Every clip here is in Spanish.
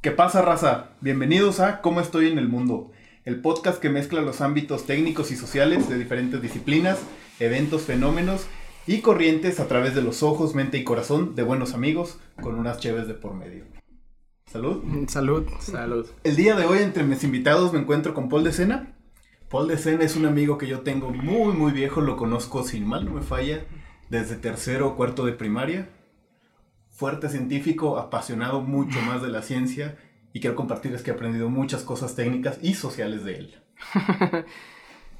¿Qué pasa, raza? Bienvenidos a Cómo estoy en el mundo, el podcast que mezcla los ámbitos técnicos y sociales de diferentes disciplinas, eventos, fenómenos y corrientes a través de los ojos, mente y corazón de buenos amigos con unas cheves de por medio. Salud. Salud. Salud. El día de hoy entre mis invitados me encuentro con Paul de Sena. Paul de Sena es un amigo que yo tengo muy muy viejo, lo conozco sin mal no me falla, desde tercero o cuarto de primaria. Fuerte científico, apasionado mucho más de la ciencia y quiero compartirles que he aprendido muchas cosas técnicas y sociales de él.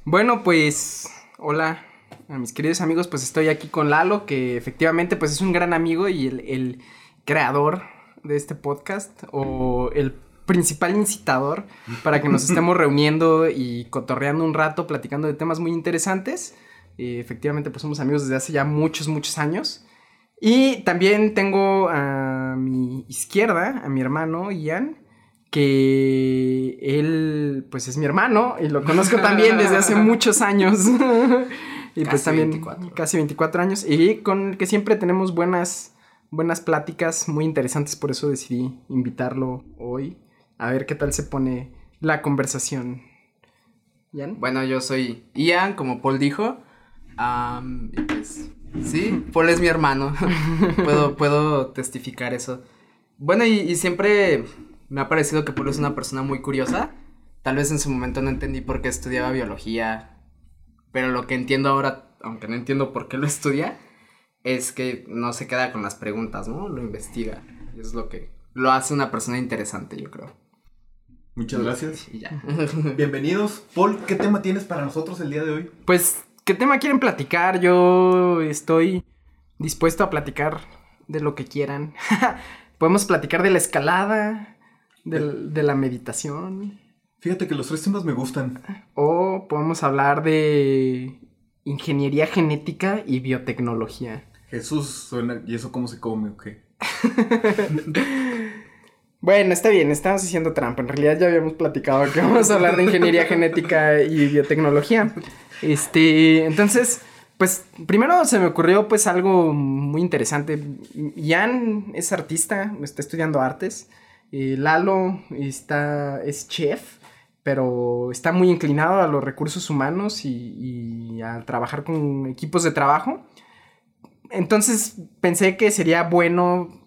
bueno, pues hola a mis queridos amigos, pues estoy aquí con Lalo, que efectivamente pues es un gran amigo y el, el creador de este podcast o el principal incitador para que nos estemos reuniendo y cotorreando un rato, platicando de temas muy interesantes. Eh, efectivamente, pues somos amigos desde hace ya muchos, muchos años. Y también tengo a mi izquierda, a mi hermano Ian, que él, pues es mi hermano y lo conozco también desde hace muchos años. y pues también 24. casi 24 años y con el que siempre tenemos buenas buenas pláticas muy interesantes, por eso decidí invitarlo hoy. A ver qué tal se pone la conversación. ¿Ian? Bueno, yo soy Ian, como Paul dijo. Um, y pues, sí, Paul es mi hermano. puedo, puedo testificar eso. Bueno, y, y, siempre me ha parecido que Paul es una persona muy curiosa. Tal vez en su momento no entendí por qué estudiaba biología. Pero lo que entiendo ahora, aunque no entiendo por qué lo estudia, es que no se queda con las preguntas, ¿no? Lo investiga. Es lo que lo hace una persona interesante, yo creo. Muchas gracias. Y ya. Bienvenidos. Paul, ¿qué tema tienes para nosotros el día de hoy? Pues, ¿qué tema quieren platicar? Yo estoy dispuesto a platicar de lo que quieran. Podemos platicar de la escalada, de, de la meditación. Fíjate que los tres temas me gustan. O podemos hablar de ingeniería genética y biotecnología. Jesús suena. ¿Y eso cómo se come o qué? bueno, está bien, estamos haciendo trampa. En realidad ya habíamos platicado que vamos a hablar de ingeniería genética y biotecnología. Este, entonces, pues primero se me ocurrió pues algo muy interesante. Ian es artista, está estudiando artes. Eh, Lalo está, es chef pero está muy inclinado a los recursos humanos y, y, a trabajar con equipos de trabajo. Entonces pensé que sería bueno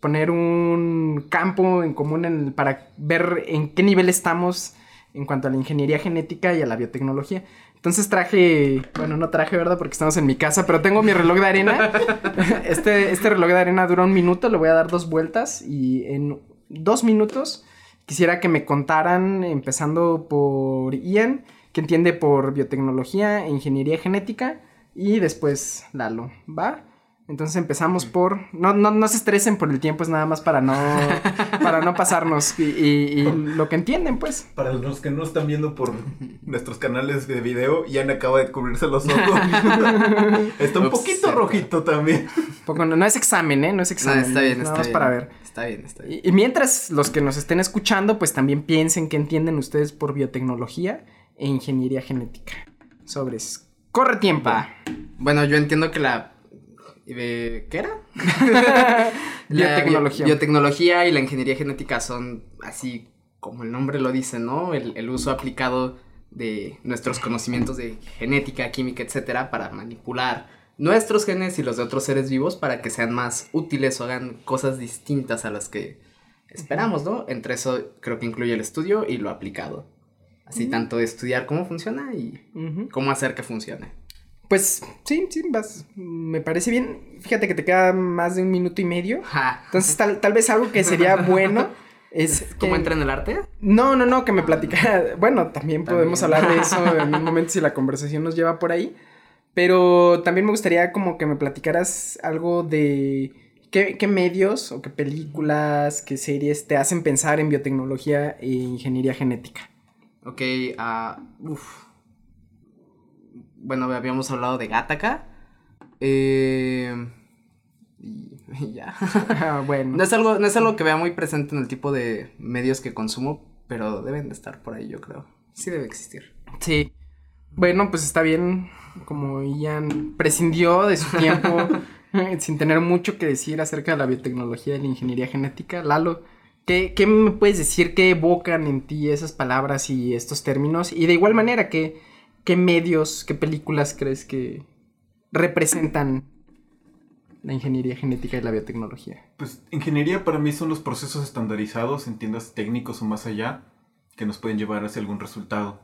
poner un campo en común para ver en qué nivel estamos en cuanto a la ingeniería genética y a la biotecnología. Entonces traje, bueno, no traje, ¿verdad? Porque estamos en mi casa, pero tengo mi reloj de arena. Este, este reloj de arena dura un minuto, le voy a dar dos vueltas y en dos minutos quisiera que me contaran, empezando por Ian, que entiende por biotecnología e ingeniería genética, y después Lalo, ¿va? Entonces empezamos por. No, no, no se estresen por el tiempo, es nada más para no. para no pasarnos. Y, y, y, lo que entienden, pues. Para los que no están viendo por nuestros canales de video, Ian acaba de cubrirse los ojos. está un Ups, poquito rojito también. Poco, no, no, es examen, ¿eh? No es examen. No, está bien, nada está más bien. para ver. Está bien, está bien. Y, y mientras los que nos estén escuchando, pues también piensen que entienden ustedes por biotecnología e ingeniería genética. Sobres. Corre tiempo. Bueno, yo entiendo que la ¿Qué era? biotecnología. Biotecnología y la ingeniería genética son así como el nombre lo dice, ¿no? El, el, uso aplicado de nuestros conocimientos de genética, química, etcétera, para manipular nuestros genes y los de otros seres vivos para que sean más útiles o hagan cosas distintas a las que esperamos, ¿no? Entre eso creo que incluye el estudio y lo aplicado. Así, uh -huh. tanto de estudiar cómo funciona y uh -huh. cómo hacer que funcione. Pues sí, sí, vas, me parece bien. Fíjate que te queda más de un minuto y medio. Ja. Entonces, tal, tal vez algo que sería bueno es. ¿Cómo que... entra en el arte? No, no, no, que me platicara. Bueno, también, también podemos hablar de eso en un momento si la conversación nos lleva por ahí. Pero también me gustaría como que me platicaras algo de qué, qué medios o qué películas, qué series te hacen pensar en biotecnología e ingeniería genética. Ok, uh, uff bueno, habíamos hablado de Gattaca. Eh, y, y, ya. Ah, bueno. No es, algo, no es algo que vea muy presente en el tipo de medios que consumo, pero deben de estar por ahí, yo creo. Sí debe existir. Sí. Bueno, pues está bien. Como Ian prescindió de su tiempo sin tener mucho que decir acerca de la biotecnología y la ingeniería genética. Lalo, ¿Qué, ¿Qué me puedes decir? ¿Qué evocan en ti esas palabras y estos términos? Y de igual manera, ¿qué, qué medios, qué películas crees que representan la ingeniería genética y la biotecnología? Pues ingeniería para mí son los procesos estandarizados en tiendas técnicos o más allá que nos pueden llevar hacia algún resultado.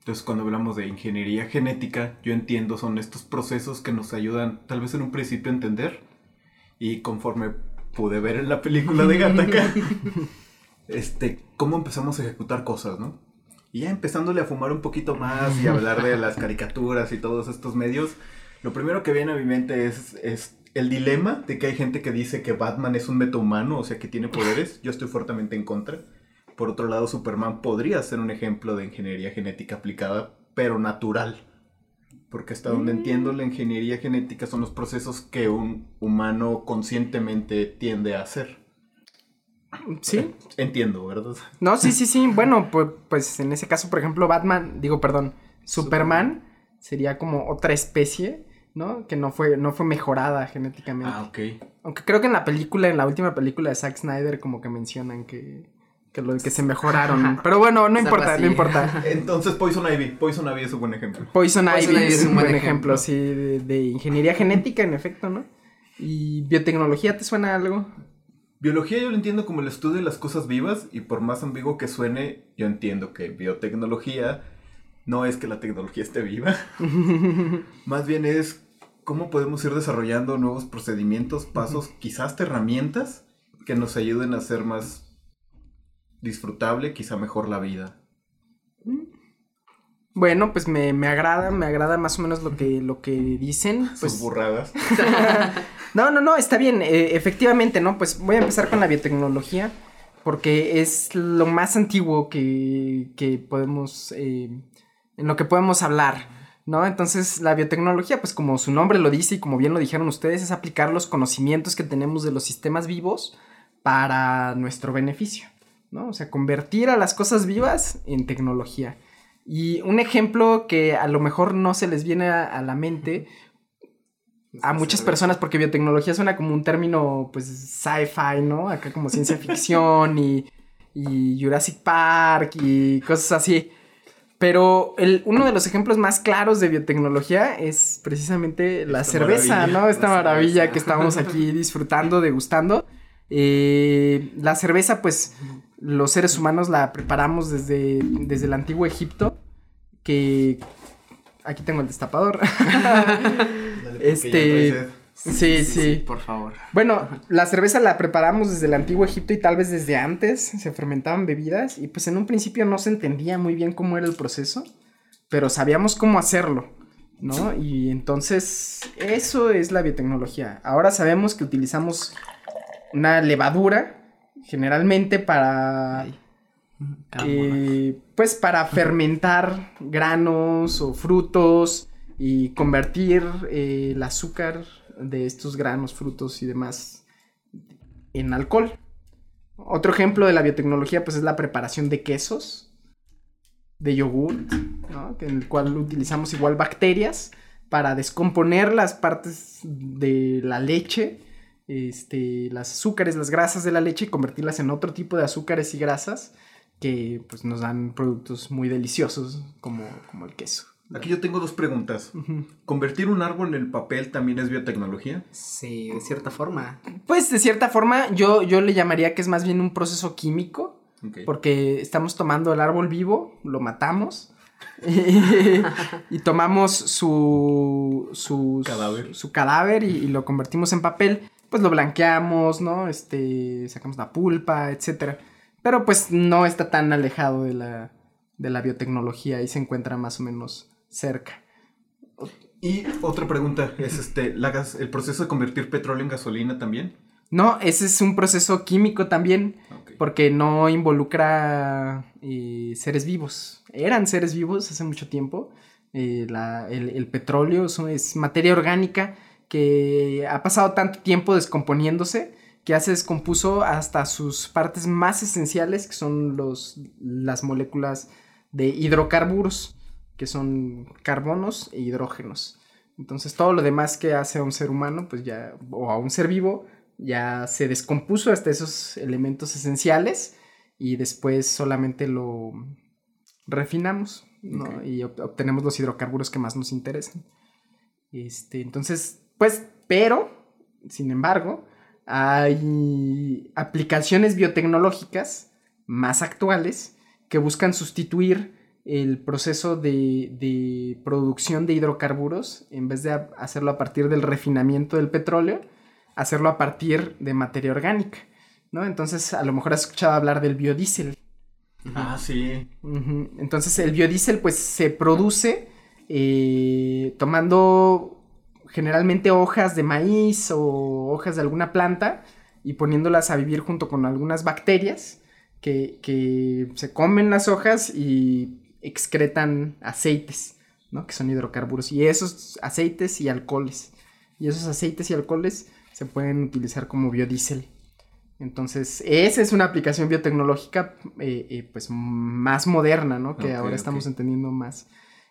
Entonces cuando hablamos de ingeniería genética, yo entiendo son estos procesos que nos ayudan tal vez en un principio a entender y conforme pude ver en la película de Gattaca, este, cómo empezamos a ejecutar cosas, ¿no? Y ya empezándole a fumar un poquito más y hablar de las caricaturas y todos estos medios, lo primero que viene a mi mente es, es el dilema de que hay gente que dice que Batman es un metahumano, o sea, que tiene poderes. Yo estoy fuertemente en contra. Por otro lado, Superman podría ser un ejemplo de ingeniería genética aplicada, pero natural. Porque hasta donde entiendo, la ingeniería genética son los procesos que un humano conscientemente tiende a hacer. Sí. Entiendo, ¿verdad? No, sí, sí, sí. Bueno, pues, pues en ese caso, por ejemplo, Batman, digo, perdón, Superman sería como otra especie ¿no? Que no fue, no fue mejorada genéticamente. Ah, ok. Aunque creo que en la película, en la última película de Zack Snyder, como que mencionan que, que, lo, que se mejoraron. Pero bueno, no importa, no importa. Entonces Poison Ivy, Poison Ivy es un buen ejemplo. Poison, Ivy, es un buen ejemplo, sí, de, ingeniería genética, en efecto, ¿no? ¿Y biotecnología te suena algo? Biología yo lo entiendo como el estudio de las cosas vivas y por más ambiguo que suene, yo entiendo que biotecnología no es que la tecnología esté viva, más bien es cómo podemos ir desarrollando nuevos procedimientos, pasos, quizás herramientas que nos ayuden a hacer más disfrutable, quizá mejor la vida. Bueno, pues me, agrada, me agrada más o menos lo que, lo que dicen. Pues... Sus burradas. no, no, no, está bien, eh, efectivamente, ¿no? Pues voy a empezar con la biotecnología, porque es lo más antiguo que, que podemos eh, en lo que podemos hablar, ¿no? Entonces la biotecnología, pues como su nombre lo dice y como bien lo dijeron ustedes, es aplicar los conocimientos que tenemos de los sistemas vivos para nuestro beneficio, ¿no? O sea, convertir a las cosas vivas en tecnología. Y un ejemplo que a lo mejor no se les viene a, la mente a muchas personas, porque biotecnología suena como un término, pues, sci-fi, ¿no? Acá como ciencia ficción y, y Jurassic Park y cosas así. Pero el, uno de los ejemplos más claros de biotecnología es precisamente la cerveza, ¿no? Esta maravilla que estamos aquí disfrutando, degustando. Eh, la cerveza, pues, los seres humanos la preparamos desde, desde el antiguo Egipto, que... Aquí tengo el destapador. este... Sí, sí, Por favor. Bueno, la cerveza la preparamos desde el antiguo Egipto y tal vez desde antes se fermentaban bebidas y pues en un principio no se entendía muy bien cómo era el proceso, pero sabíamos cómo hacerlo, ¿no? Y entonces eso es la biotecnología. Ahora sabemos que utilizamos una levadura generalmente para... Eh, pues para fermentar granos o frutos y convertir eh, el azúcar de estos granos, frutos y demás en alcohol. Otro ejemplo de la biotecnología pues es la preparación de quesos, de yogur, en el cual utilizamos igual bacterias para descomponer las partes de la leche, este, las azúcares, las grasas de la leche y convertirlas en otro tipo de azúcares y grasas que pues nos dan productos muy deliciosos como, como el queso. Aquí yo tengo dos preguntas. ¿Convertir un árbol en papel también es biotecnología? Sí, de cierta forma. Pues de cierta forma yo, yo le llamaría que es más bien un proceso químico. Porque estamos tomando el árbol vivo, lo matamos. y, tomamos su, su cadáver, su, cadáver y, lo convertimos en papel. Pues lo blanqueamos, ¿no? Este, sacamos la pulpa, etcétera. Pero pues no está tan alejado de la, de la biotecnología y se encuentra más o menos cerca. Y otra pregunta es este, ¿el proceso de convertir petróleo en gasolina también? No, ese es un proceso químico también, porque no involucra eh, seres vivos. Eran seres vivos hace mucho tiempo. Eh, el, petróleo es, materia orgánica que ha pasado tanto tiempo descomponiéndose que ya se descompuso hasta sus partes más esenciales, que son los, las moléculas de hidrocarburos que son carbonos e hidrógenos. Entonces todo lo demás que hace a un ser humano, pues ya, o a un ser vivo, ya se descompuso hasta esos elementos esenciales y después solamente lo refinamos, ¿no? Y obtenemos los hidrocarburos que más nos interesan. Este, entonces, pues, pero, sin embargo, hay aplicaciones biotecnológicas más actuales que buscan sustituir el proceso de, producción de hidrocarburos, en vez de hacerlo a partir del refinamiento del petróleo, hacerlo a partir de materia orgánica, ¿no? Entonces, a lo mejor has escuchado hablar del biodiesel. Ah, sí. Entonces, el biodiesel, pues, se produce eh, tomando generalmente hojas de maíz o hojas de alguna planta y poniéndolas a vivir junto con algunas bacterias que, que se comen las hojas y excretan aceites, ¿no? Que son hidrocarburos. Y esos aceites y alcoholes. Y esos aceites y alcoholes se pueden utilizar como biodiesel. Entonces, esa es una aplicación biotecnológica, eh, eh, pues, más moderna, ¿no? Que ahora estamos entendiendo más.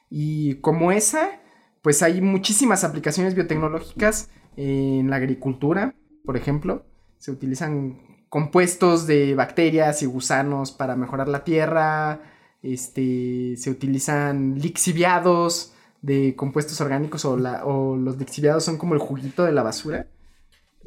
Y como esa, pues hay muchísimas aplicaciones biotecnológicas en la agricultura, por ejemplo. Se utilizan compuestos de bacterias y gusanos para mejorar la tierra, este, se utilizan lixiviados de compuestos orgánicos o, la, o los lixiviados son como el juguito de la basura.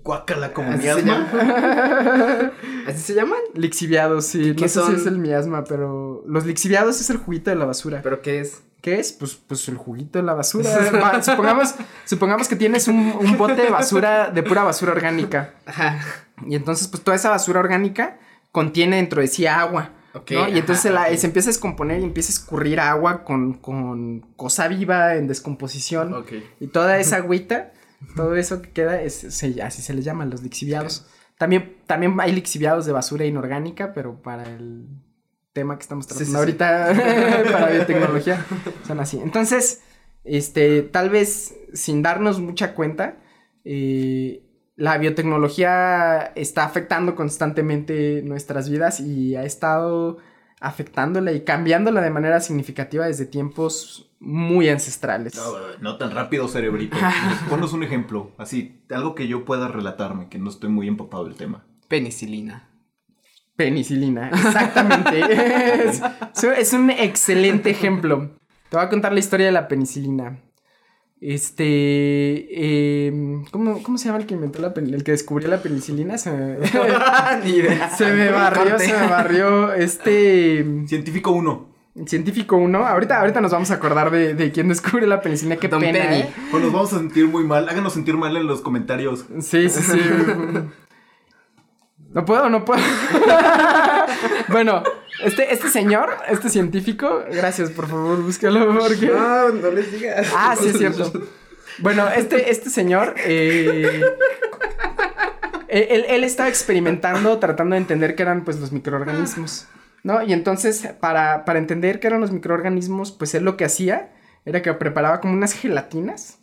Guácala como ¿Así miasma. Se ¿Así se llaman? Lixiviados, sí. No sé si es el miasma, pero los lixiviados es el juguito de la basura. ¿Pero qué es? ¿Qué es? Pues, pues el juguito de la basura. supongamos, supongamos que tienes un, un, bote de basura, de pura basura orgánica. Ajá. Y entonces, pues toda esa basura orgánica contiene dentro de sí agua. Y entonces se, empieza a descomponer y empieza a escurrir agua con, cosa viva en descomposición. Y toda esa agüita, todo eso que queda, es, así se les llaman los lixiviados. También, también hay lixiviados de basura inorgánica, pero para el tema que estamos tratando ahorita, para biotecnología, son así. Entonces, este, tal vez sin darnos mucha cuenta, eh, la biotecnología está afectando constantemente nuestras vidas y ha estado afectándola y cambiándola de manera significativa desde tiempos muy ancestrales. No, tan rápido, cerebrito. Ponos un ejemplo, así, algo que yo pueda relatarme, que no estoy muy empapado del tema. Penicilina. Penicilina, exactamente. es un excelente ejemplo. Te voy a contar la historia de la penicilina. Este. Em, ¿cómo, se llama el que inventó la el que descubrió la penicilina? Se me, Se me barrió, se me barrió. Este. Científico 1. Científico 1. Ahorita, ahorita nos vamos a acordar de, de quién descubre la penicilina. Qué pena. ¿eh? Pues nos vamos a sentir muy mal. Háganos sentir mal en los comentarios. Sí, sí, sí. no puedo, no puedo. bueno, este, este señor, este científico, gracias, por favor, búscalo porque. No, no les digas. Ah, sí, es cierto. Bueno, este, este señor. Eh, él, él, estaba experimentando, tratando de entender qué eran pues los microorganismos. ¿No? Y entonces, para, para entender qué eran los microorganismos, pues él lo que hacía era que preparaba como unas gelatinas.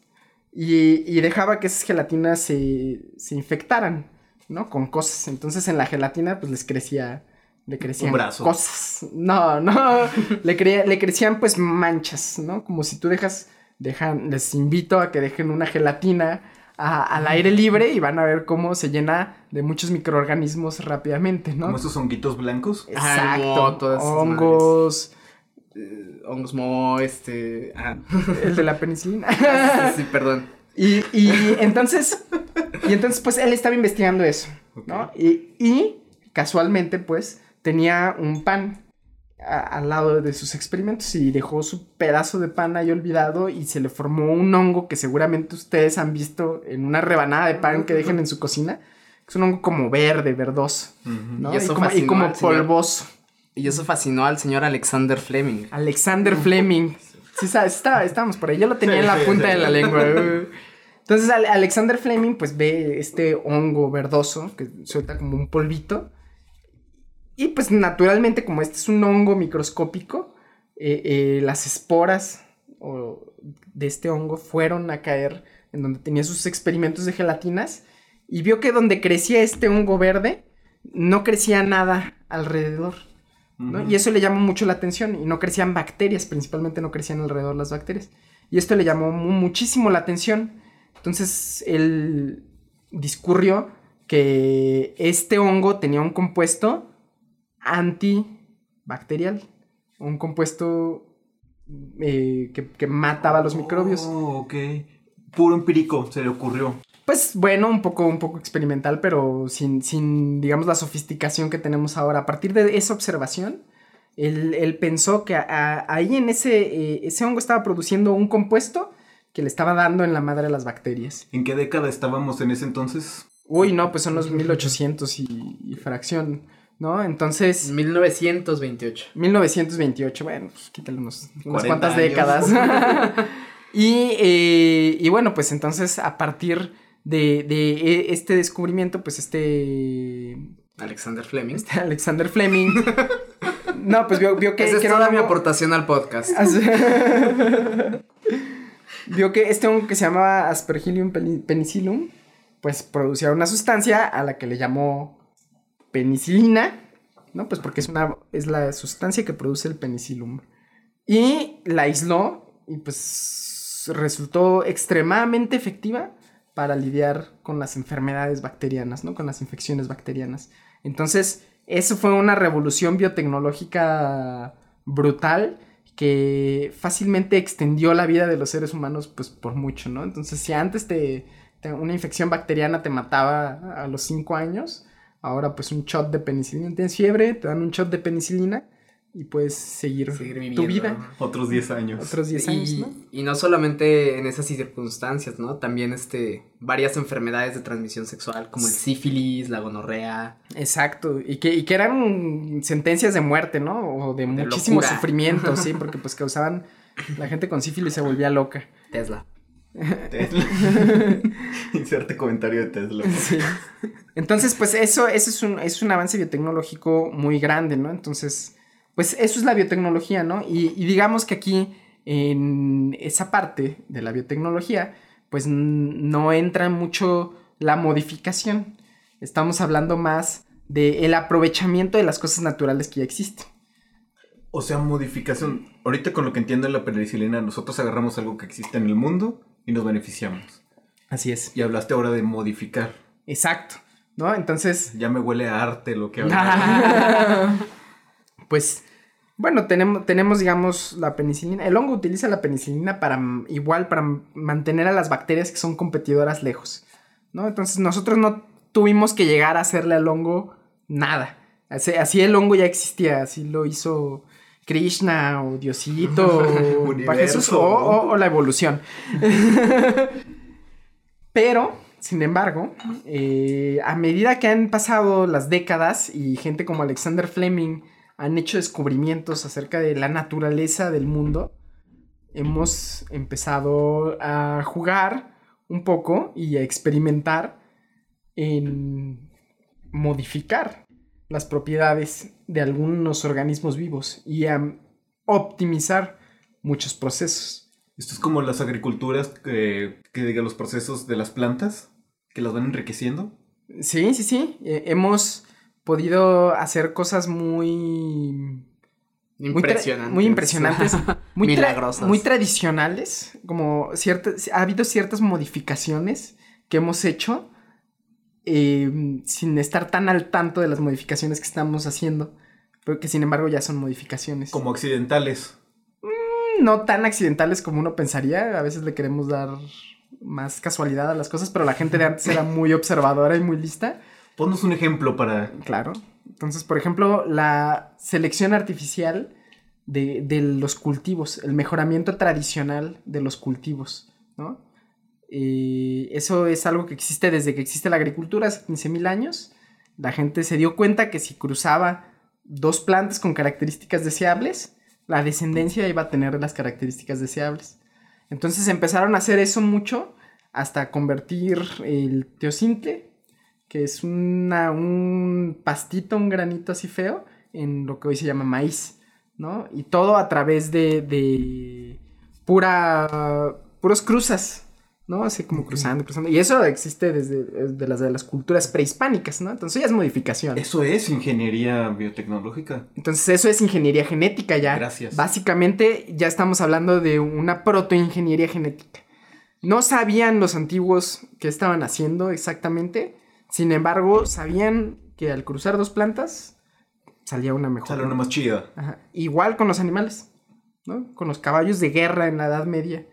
Y, y dejaba que esas gelatinas se, se infectaran, ¿no? Con cosas. Entonces en la gelatina, pues les crecía le crecían cosas. No, no, le, le crecían pues manchas, ¿no? Como si tú dejas, dejan, les invito a que dejen una gelatina al aire libre y van a ver cómo se llena de muchos microorganismos rápidamente, ¿no? Como esos honguitos blancos. Exacto. hongos. Eh, hongos mo, este. Ah. El de la penicilina. sí, perdón. Y, y entonces, y entonces, pues él estaba investigando eso, ¿no? Y, y casualmente, pues, tenía un pan al lado de sus experimentos y dejó su pedazo de pan ahí olvidado y se le formó un hongo que seguramente ustedes han visto en una rebanada de pan que dejen en su cocina. Es un hongo como verde, verdoso, ¿no? y, como, polvoso. Y eso fascinó al señor Alexander Fleming. Alexander Fleming. Sí, está, estábamos por ahí. Yo lo tenía en la punta de la lengua. Entonces Alexander Fleming pues ve este hongo verdoso que suelta como un polvito y pues naturalmente, como este es un hongo microscópico, eh, eh, las esporas de este hongo fueron a caer en donde tenía sus experimentos de gelatinas y vio que donde crecía este hongo verde no crecía nada alrededor. Y eso le llamó mucho la atención y no crecían bacterias, principalmente no crecían alrededor las bacterias. Y esto le llamó muchísimo la atención. Entonces él discurrió que este hongo tenía un compuesto antibacterial, un compuesto eh, que, mataba a los microbios. Oh, ok. Puro empírico, se le ocurrió. Pues bueno, un poco, un poco experimental, pero sin, sin, digamos, la sofisticación que tenemos ahora. A partir de esa observación, él, pensó que ahí en ese, eh, ese hongo estaba produciendo un compuesto que le estaba dando en la madre a las bacterias. ¿En qué década estábamos en ese entonces? Uy, no, pues son los 1800 y, y fracción. ¿No? Entonces... 1928. 1928, bueno, pues quítale unos, unas cuantas décadas. y, eh, y, bueno, pues entonces a partir de, de, e, este descubrimiento, pues este... Alexander Fleming. Este Alexander Fleming. no, pues vio, vio que... Esa es toda mi aportación al podcast. vio que este hongo que se llamaba Aspergillium penicillum, pues producía una sustancia a la que le llamó penicilina, ¿no? Pues porque es, una, es la sustancia que produce el penicilum. Y la aisló y pues resultó extremadamente efectiva para lidiar con las enfermedades bacterianas, ¿no? Con las infecciones bacterianas. Entonces, eso fue una revolución biotecnológica brutal que fácilmente extendió la vida de los seres humanos pues por mucho, ¿no? Entonces, si antes te, una infección bacteriana te mataba a los 5 años, Ahora pues un shot de penicilina, tienes fiebre, te dan un shot de penicilina y puedes seguir, tu vida. Otros 10 años. Otros 10 años, ¿no? Y no solamente en esas circunstancias, ¿no? También este, varias enfermedades de transmisión sexual, como el sífilis, la gonorrea. Exacto, y que, y que eran sentencias de muerte, ¿no? O de, muchísimo sufrimiento, sí, porque pues causaban, la gente con sífilis se volvía loca. Tesla. Tesla. Inserte comentario de Tesla. Entonces, pues eso, eso es, un, es un avance biotecnológico muy grande, ¿no? Entonces, pues eso es la biotecnología, ¿no? Y, digamos que aquí, en esa parte de la biotecnología, pues no entra mucho la modificación. Estamos hablando más del aprovechamiento de las cosas naturales que ya existen. O sea, modificación. Ahorita con lo que entiendo de la penicilina, nosotros agarramos algo que existe en el mundo y nos beneficiamos. Así es. Y hablaste ahora de modificar. Exacto. ¿No? Entonces. Ya me huele a arte lo que hablas. pues. Bueno, tenemos, tenemos, digamos, la penicilina. El hongo utiliza la penicilina para igual para mantener a las bacterias que son competidoras lejos. ¿No? Entonces nosotros no tuvimos que llegar a hacerle al hongo nada. Así, así el hongo ya existía, así lo hizo Krishna o Diosito o Jesús o, la evolución. Pero, sin embargo, eh, a medida que han pasado las décadas y gente como Alexander Fleming han hecho descubrimientos acerca de la naturaleza del mundo, hemos empezado a jugar un poco y a experimentar en modificar las propiedades de algunos organismos vivos y a optimizar muchos procesos. Esto es como las agriculturas que, que diga los procesos de las plantas que las van enriqueciendo. Sí, sí, sí. Eh, hemos podido hacer cosas muy impresionantes, muy, impresionantes, muy milagrosas, muy tradicionales, como ciertas, ha habido ciertas modificaciones que hemos hecho Em, sin estar tan al tanto de las modificaciones que estamos haciendo, pero que sin embargo ya son modificaciones. Como accidentales. Mm, no tan accidentales como uno pensaría, a veces le queremos dar más casualidad a las cosas, pero la gente de antes era muy observadora y muy lista. Ponnos un ejemplo para... Claro. Entonces, por ejemplo, la selección artificial de, de los cultivos, el mejoramiento tradicional de los cultivos, ¿no? Eso es algo que existe desde que existe la agricultura, hace 15.000 años. La gente se dio cuenta que si cruzaba dos plantas con características deseables, la descendencia iba a tener las características deseables. Entonces empezaron a hacer eso mucho hasta convertir el teocintle, que es un pastito, un granito así feo, en lo que hoy se llama maíz, ¿no? Y todo a través de, de pura, puros cruzas, ¿no? Así como cruzando, cruzando. Y eso existe desde las, de las culturas prehispánicas, ¿no? Entonces ya es modificación. Eso es ingeniería biotecnológica. Entonces eso es ingeniería genética ya. Gracias. Básicamente ya estamos hablando de una protoingeniería genética. No sabían los antiguos qué estaban haciendo exactamente, Sin embargo, sabían que al cruzar dos plantas salía una mejor. Sale una más chida. Ajá. Igual con los animales, ¿no? Con los caballos de guerra en la Edad Media.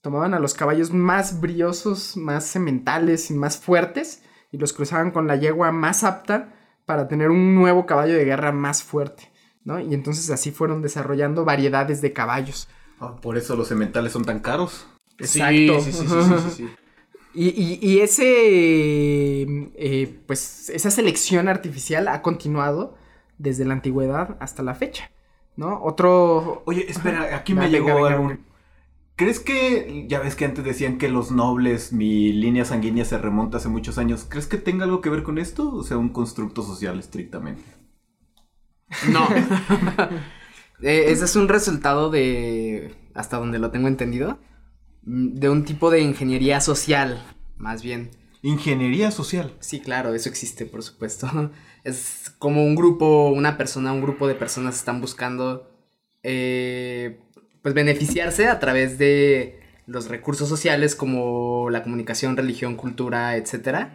Tomaban a los caballos más briosos, más sementales y más fuertes y los cruzaban con la yegua más apta para tener un nuevo caballo de guerra más fuerte, ¿no? Y entonces así fueron desarrollando variedades de caballos. Ah, por eso los sementales son tan caros. Exacto. Sí, sí, sí, sí, sí, sí. Y, y- y ese, eh, pues, esa selección artificial ha continuado desde la antigüedad hasta la fecha, ¿no? Otro... Oye, espera, aquí me venga, llegó venga, venga. ¿Crees que, ya ves que antes decían que los nobles, mi línea sanguínea se remonta hace muchos años, ¿crees que tenga algo que ver con esto? O sea, un constructo social estrictamente. No. Eh, ese es un resultado de, hasta donde lo tengo entendido, mm, de un tipo de ingeniería social, más bien. Ingeniería social. Sí, claro, eso existe, por supuesto. Es como un grupo, una persona, un grupo de personas están buscando, eh, pues, beneficiarse a través de los recursos sociales como la comunicación, religión, cultura, etcétera,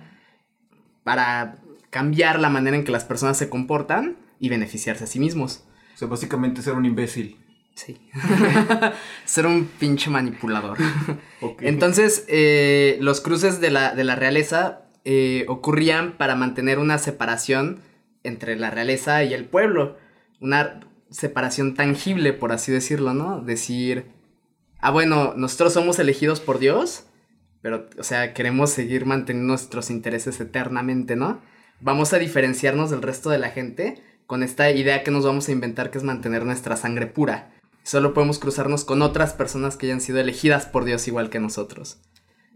para cambiar la manera en que las personas se comportan y beneficiarse a sí mismos. O sea, básicamente ser un imbécil. Sí. Ser un pinche manipulador. Entonces, eh, los cruces de la, de la realeza eh, ocurrían para mantener una separación entre la realeza y el pueblo. Una separación tangible, por así decirlo, ¿no? Decir, ah, bueno, nosotros somos elegidos por Dios, pero, o sea, queremos seguir manteniendo nuestros intereses eternamente, ¿no? Vamos a diferenciarnos del resto de la gente con esta idea que nos vamos a inventar que es mantener nuestra sangre pura. Solo podemos cruzarnos con otras personas que hayan sido elegidas por Dios igual que nosotros.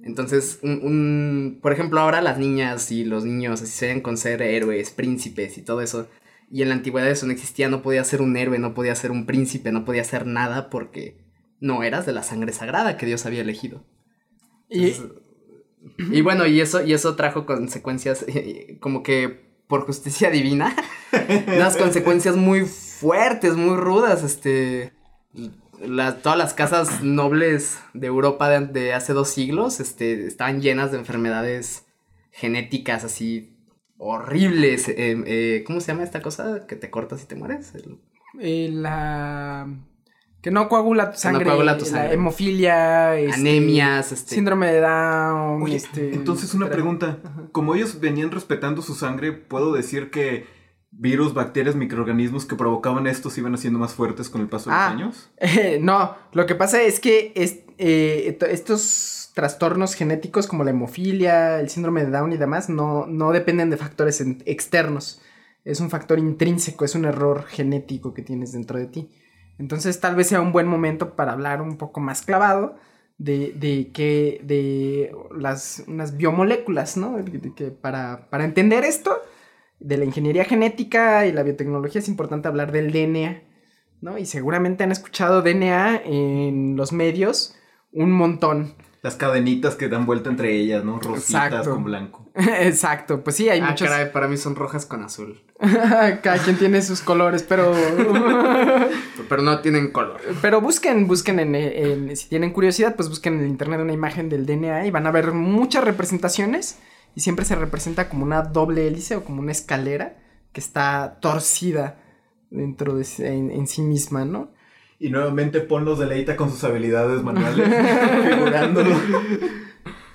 Entonces, un, por ejemplo, ahora las niñas y los niños así se con ser héroes, príncipes y todo eso. Y en la antigüedad eso no existía, no podía ser un héroe, no podía ser un príncipe, no podía ser nada porque no eras de la sangre sagrada que Dios había elegido. Y, Y bueno, y eso, y eso trajo consecuencias eh, como que por justicia divina, unas consecuencias muy fuertes, muy rudas, este, las, todas las casas nobles de Europa de, de hace dos siglos, este, estaban llenas de enfermedades genéticas así horribles, eh, eh, ¿cómo se llama esta cosa que te cortas y te mueres? El- eh, la... Que no coagula tu no sangre. coagula tu la sangre. hemofilia. este, Anemias, este, Síndrome de Down. Oye, este, entonces una pregunta. Como ellos venían respetando su sangre, ¿puedo decir que virus, bacterias, microorganismos que provocaban esto se iban haciendo más fuertes con el paso de Ah. los años? Eh, no, lo que pasa es que es- eh, to- estos trastornos genéticos como la hemofilia, el síndrome de Down y demás no, no dependen de factores en- externos. Es un factor intrínseco, es un error genético que tienes dentro de ti. Entonces tal vez sea un buen momento para hablar un poco más clavado de, de que de las unas biomoléculas, ¿no? De- de que para, para entender esto de la ingeniería genética y la biotecnología es importante hablar del DNA. ¿no? Y seguramente han escuchado DNA en los medios un montón. Las cadenitas que dan vuelta entre ellas, ¿no? Rositas Exacto. con blanco. Exacto, pues sí, hay ah, muchos. caray, para mí son rojas con azul, Cada quien tiene sus colores, pero. pero no tienen color. pero busquen, busquen en, en- Si tienen curiosidad, pues busquen en el internet una imagen del DNA y van a ver muchas representaciones. Y siempre se representa como una doble hélice o como una escalera que está torcida dentro de sí- en, en sí misma, ¿no? Y nuevamente Pon los deleita con sus habilidades manuales, figurándolo.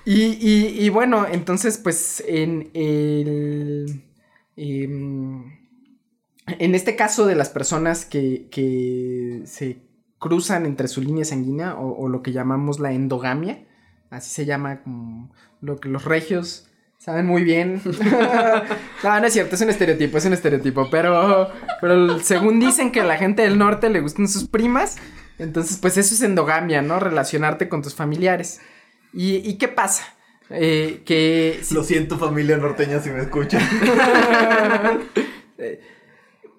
Y, y- y bueno, entonces, pues en el. em, en este caso de las personas que, que se cruzan entre su línea sanguínea o, o lo que llamamos la endogamia, así se llama como lo que los regios saben muy bien. no, no es cierto, es un estereotipo, es un estereotipo, pero, pero según dicen que a la gente del norte le gustan sus primas, entonces pues eso es endogamia, ¿no? Relacionarte con tus familiares. ¿Y, y qué pasa? Eh, que si- Lo siento familia norteña si me escuchan.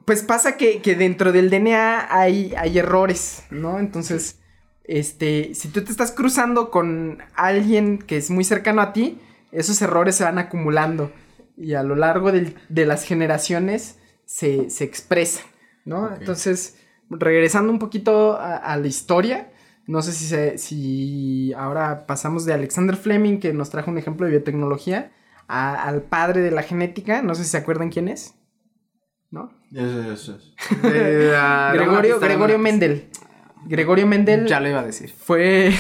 pues pasa que, que dentro del DNA hay, hay errores, ¿no? Entonces, este, si tú te estás cruzando con alguien que es muy cercano a ti, esos errores se van acumulando y a lo largo del- de las generaciones se, se expresan, ¿no? Entonces, regresando un poquito a, a la historia, no sé si, se- si ahora pasamos de Alexander Fleming, que nos trajo un ejemplo de biotecnología, al padre de la genética, no sé si se acuerdan quién es. ¿No? Eso, es. Gregorio, Gregorio Mendel. Gregorio Mendel. Ya lo iba a decir. Fue,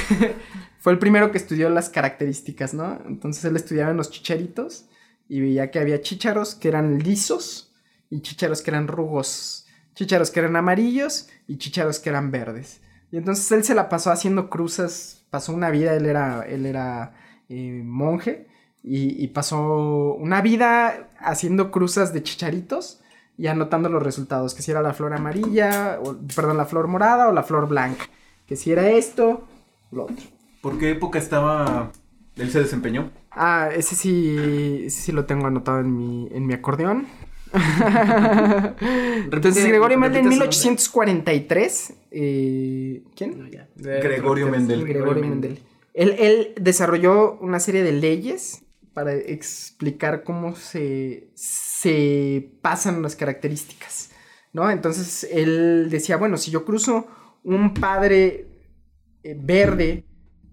fue el primero que estudió las características, ¿no? Entonces él estudiaba en los chicharitos y veía que había chícharos que eran lisos y chícharos que eran rugos, chícharos que eran amarillos y chícharos que eran verdes. Y entonces él se la pasó haciendo cruzas, pasó una vida, él era, él era eh, monje y, pasó una vida haciendo cruzas de chicharitos y anotando los resultados, que si era la flor amarilla, o, perdón, la flor morada o la flor blanca, que si era esto, lo otro. ¿Por qué época estaba él se desempeñó? Ah, ese sí, ese sí lo tengo anotado en mi, en mi acordeón. Entonces, Gregorio Mendel en 1843. Eh, ¿Quién? Gregorio Mendel. Gregorio Mendel. Él, él, desarrolló una serie de leyes para explicar cómo se, se pasan las características. ¿No? Entonces él decía, bueno, si yo cruzo un padre eh, verde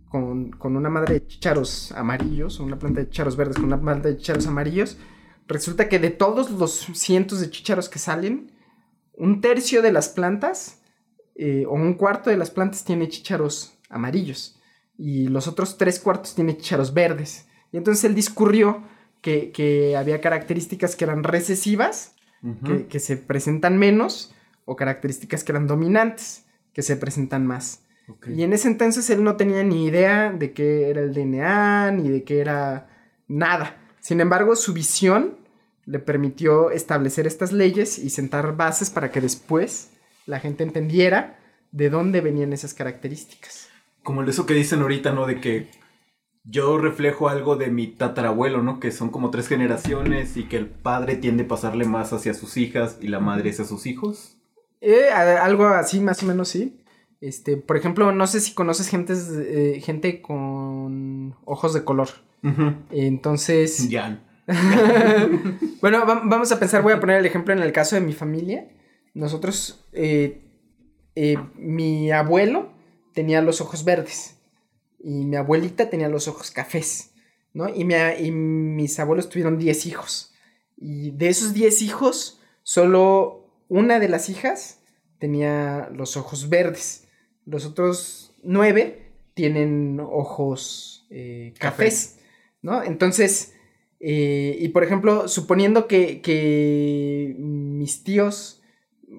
con, con, una madre de chicharos amarillos, o una planta de chicharos verdes con una planta de chicharos amarillos, resulta que de todos los cientos de chícharos que salen, un tercio de las plantas eh, o un cuarto de las plantas tiene chícharos amarillos y los otros tres cuartos tiene chícharos verdes. Y entonces él discurrió que, había características que eran recesivas, que, se presentan menos, o características que eran dominantes, que se presentan más. Y en ese entonces él no tenía ni idea de qué era el DNA, ni de qué era nada. Sin embargo, su visión le permitió establecer estas leyes y sentar bases para que después la gente entendiera de dónde venían esas características. Como eso que dicen ahorita, ¿no? De que yo reflejo algo de mi tatarabuelo, ¿no? Que son como tres generaciones y que el padre tiende a pasarle más hacia sus hijas y la madre hacia sus hijos. Eh, algo así, más o menos, sí. Este, por ejemplo, no sé si conoces gente, eh, gente con ojos de color. Entonces. Ya. bueno, vamos a pensar, voy a poner el ejemplo en el caso de mi familia. Nosotros, eh, eh, mi abuelo tenía los ojos verdes y mi abuelita tenía los ojos cafés, ¿no? Y, y mis abuelos tuvieron 10 hijos. Y de esos 10 hijos, solo una de las hijas tenía los ojos verdes. Los otros nueve tienen ojos eh, cafés, ¿no? Entonces, eh, y por ejemplo, suponiendo que, mis tíos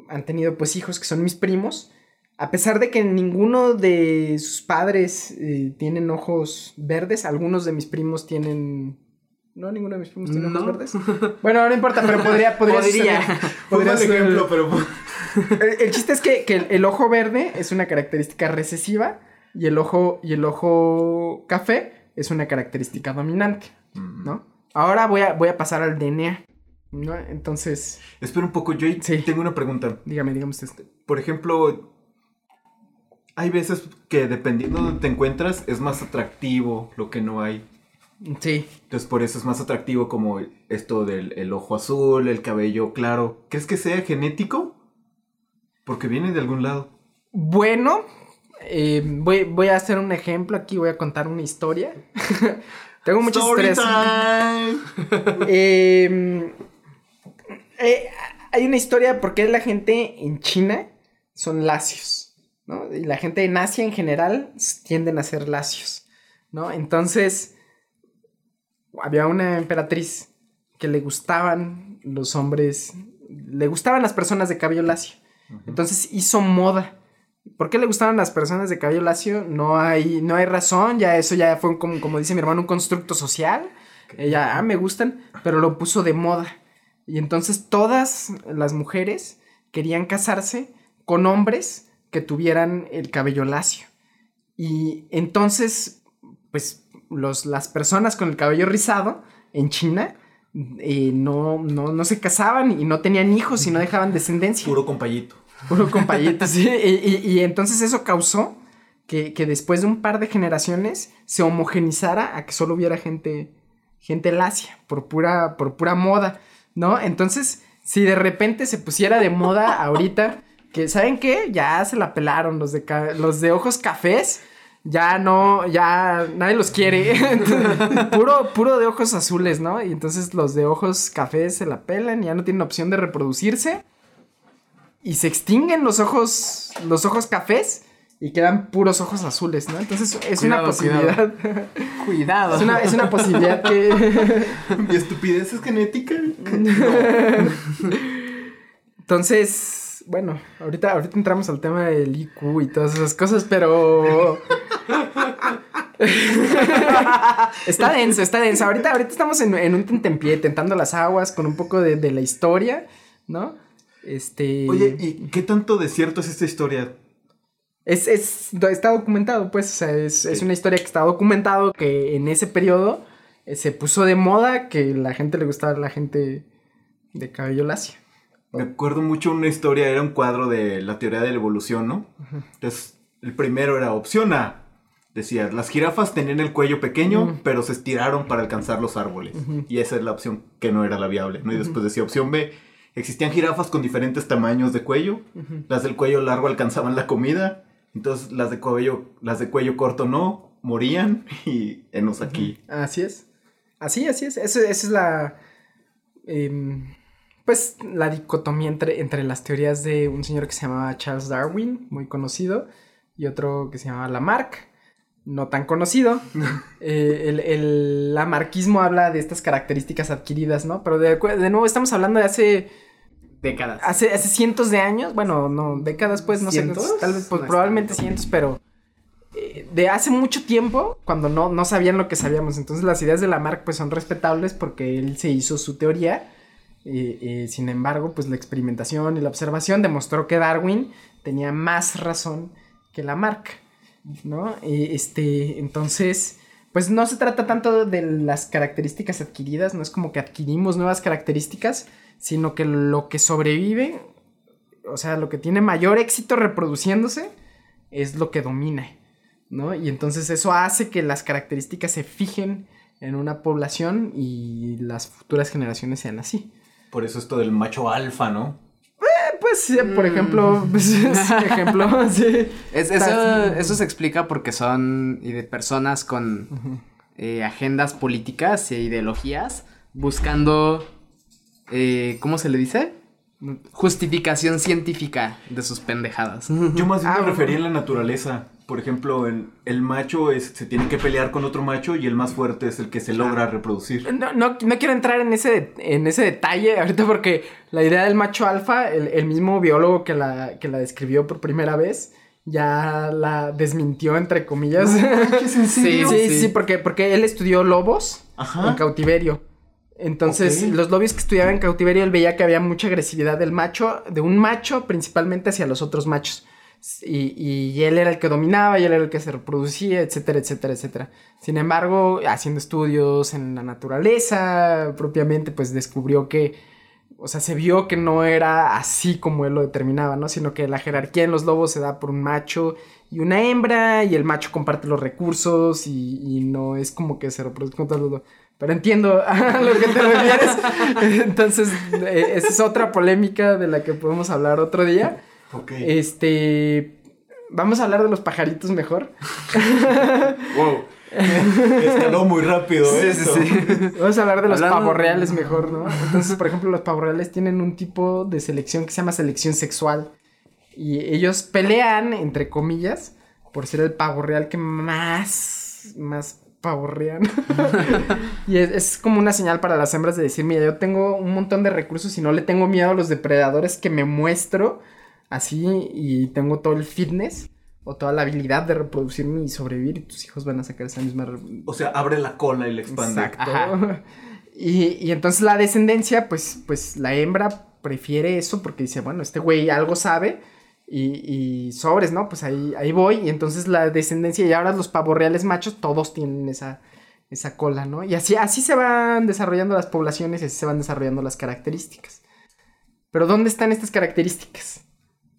han tenido pues hijos que son mis primos, a pesar de que ninguno de sus padres eh, tienen ojos verdes, algunos de mis primos tienen... No, ninguno de mis primos tiene ojos verdes. Bueno, no importa, pero podría... Podría, podría, ejemplo, pero... El, chiste es que, el ojo verde es una característica recesiva y el ojo, y el ojo café es una característica dominante, mm. ¿no? Ahora voy a, voy a pasar al DNA. ¿no? Entonces. Espera un poco, yo tengo una pregunta. Dígame, dígame usted. Por ejemplo, hay veces que dependiendo de donde te encuentras, es más atractivo lo que no hay. Sí. Entonces por eso es más atractivo como esto del ojo azul, el cabello claro. ¿Crees que sea genético? Porque viene de algún lado. Bueno, eh, voy, a hacer un ejemplo aquí, voy a contar una historia. Tengo mucho estrés. Em, eh, hay una historia porque la gente en China son lacios, ¿no? Y la gente en Asia en general tienden a ser lacios, ¿no? Entonces, había una emperatriz que le gustaban los hombres, le gustaban las personas de cabello lacio. Entonces hizo moda. ¿Por qué le gustaban las personas de cabello lacio? No hay, no hay razón, ya eso ya fue como, como dice mi hermano, un constructo social. Ella, ah, me gustan, pero lo puso de moda. Y entonces todas las mujeres querían casarse con hombres que tuvieran el cabello lacio. Y entonces, pues los, las personas con el cabello rizado en China eh, no, no, no se casaban y no tenían hijos y no dejaban descendencia. Puro compayito. Puro compayito, sí. Y, entonces eso causó que, después de un par de generaciones se homogenizara a que solo hubiera gente, gente lacia, por pura, por pura moda, ¿no? Entonces, si de repente se pusiera de moda ahorita, que, ¿saben qué? Ya se la pelaron los de, los de ojos cafés. ya no, ya nadie los quiere. puro, puro de ojos azules, ¿no? Y entonces los de ojos cafés se la pelan, ya no tienen opción de reproducirse. Y se extinguen los ojos, los ojos cafés y quedan puros ojos azules, ¿no? Entonces es una posibilidad. Cuidado. Es, una, es una posibilidad que. Mi estupidez es genética. Entonces, bueno, ahorita, ahorita entramos al tema del IQ y todas esas cosas, pero. está denso, está denso. Ahorita, ahorita estamos en, en un tentempié, tentando las aguas con un poco de, de la historia, ¿no? Este. Oye, ¿y qué tanto de cierto es esta historia? Es, es, está documentado, pues, o sea, es, es, una historia que está documentado que en ese periodo eh, se puso de moda que la gente le gustaba a la gente de cabello lacio. Me acuerdo mucho una historia, era un cuadro de la teoría de la evolución, ¿no? Entonces, el primero era opción A. Decía, las jirafas tenían el cuello pequeño, pero se estiraron para alcanzar los árboles. Y esa es la opción que no era la viable, ¿no? Y después decía opción B. Existían jirafas con diferentes tamaños de cuello. Las del cuello largo alcanzaban la comida. Entonces las de cuello, las de cuello corto no, morían y enos aquí. Así es. Así, así es. Esa es la. Eh, pues la dicotomía entre, entre las teorías de un señor que se llamaba Charles Darwin, muy conocido, y otro que se llamaba Lamarck, no tan conocido. eh, el, el, lamarquismo habla de estas características adquiridas, ¿no? Pero de, de nuevo estamos hablando de hace décadas. Hace, hace cientos de años, bueno, no, décadas pues, no ¿Cientos? sé, tal vez, pues, no probablemente cientos, pero eh, de hace mucho tiempo, cuando no, no sabían lo que sabíamos. Entonces las ideas de Lamarck pues son respetables porque él se hizo su teoría. Eh, sin embargo, pues la experimentación y la observación demostró que Darwin tenía más razón que Lamarck, ¿no? este, entonces, pues no se trata tanto de las características adquiridas, no es como que adquirimos nuevas características, sino que lo que sobrevive, o sea, lo que tiene mayor éxito reproduciéndose, es lo que domina, ¿no? Y entonces eso hace que las características se fijen en una población y las futuras generaciones sean así. Por eso esto del macho alfa, ¿no? Pues, por ejemplo, pues, ejemplo, sí. Es, eso, eso se explica porque son de personas con uh -huh. eh, agendas políticas e ideologías buscando eh, ¿cómo se le dice? Justificación científica de sus pendejadas. Yo más bien me refería a la naturaleza. Por ejemplo, el, el macho es, se tiene que pelear con otro macho y el más fuerte es el que se logra reproducir. No, no, no quiero entrar en ese, en ese detalle ahorita porque la idea del macho alfa, el, el mismo biólogo que la, que la describió por primera vez, ya la desmintió, entre comillas. No, sí, sí, sí, sí, porque, porque él estudió lobos Ajá. en cautiverio. Entonces, okay. los lobios que estudiaban en cautiverio, él veía que había mucha agresividad del macho, de un macho, principalmente hacia los otros machos. Y, él era el que dominaba, y él era el que se reproducía, etcétera, etcétera, etcétera. Sin embargo, haciendo estudios en la naturaleza, propiamente, pues descubrió que, o sea, se vio que no era así como él lo determinaba, ¿no? Sino que la jerarquía en los lobos se da por un macho y una hembra, y el macho comparte los recursos, y, no es como que se reproduzca con todos pero entiendo a lo que te refieres. Entonces, eh, esa es otra polémica de la que podemos hablar otro día. Ok. Este. Vamos a hablar de los pajaritos mejor. wow. Escaló muy rápido. Sí, eso. sí, sí. Vamos a hablar de los Hablando... pavorreales mejor, ¿no? Entonces, por ejemplo, los pavorreales tienen un tipo de selección que se llama selección sexual. Y ellos pelean, entre comillas, por ser el pavo real que más, más pavorrean. y es, es, como una señal para las hembras de decir, mira, yo tengo un montón de recursos y no le tengo miedo a los depredadores que me muestro así y tengo todo el fitness o toda la habilidad de reproducirme y sobrevivir y tus hijos van a sacar esa misma... O sea, abre la cola y la expande. Exacto. Y, y, entonces la descendencia, pues, pues la hembra prefiere eso porque dice, bueno, este güey algo sabe y, y, sobres, ¿no? Pues ahí, ahí voy. Y entonces la descendencia y ahora los pavorreales machos todos tienen esa, esa cola, ¿no? Y así, así se van desarrollando las poblaciones y así se van desarrollando las características. Pero ¿dónde están estas características?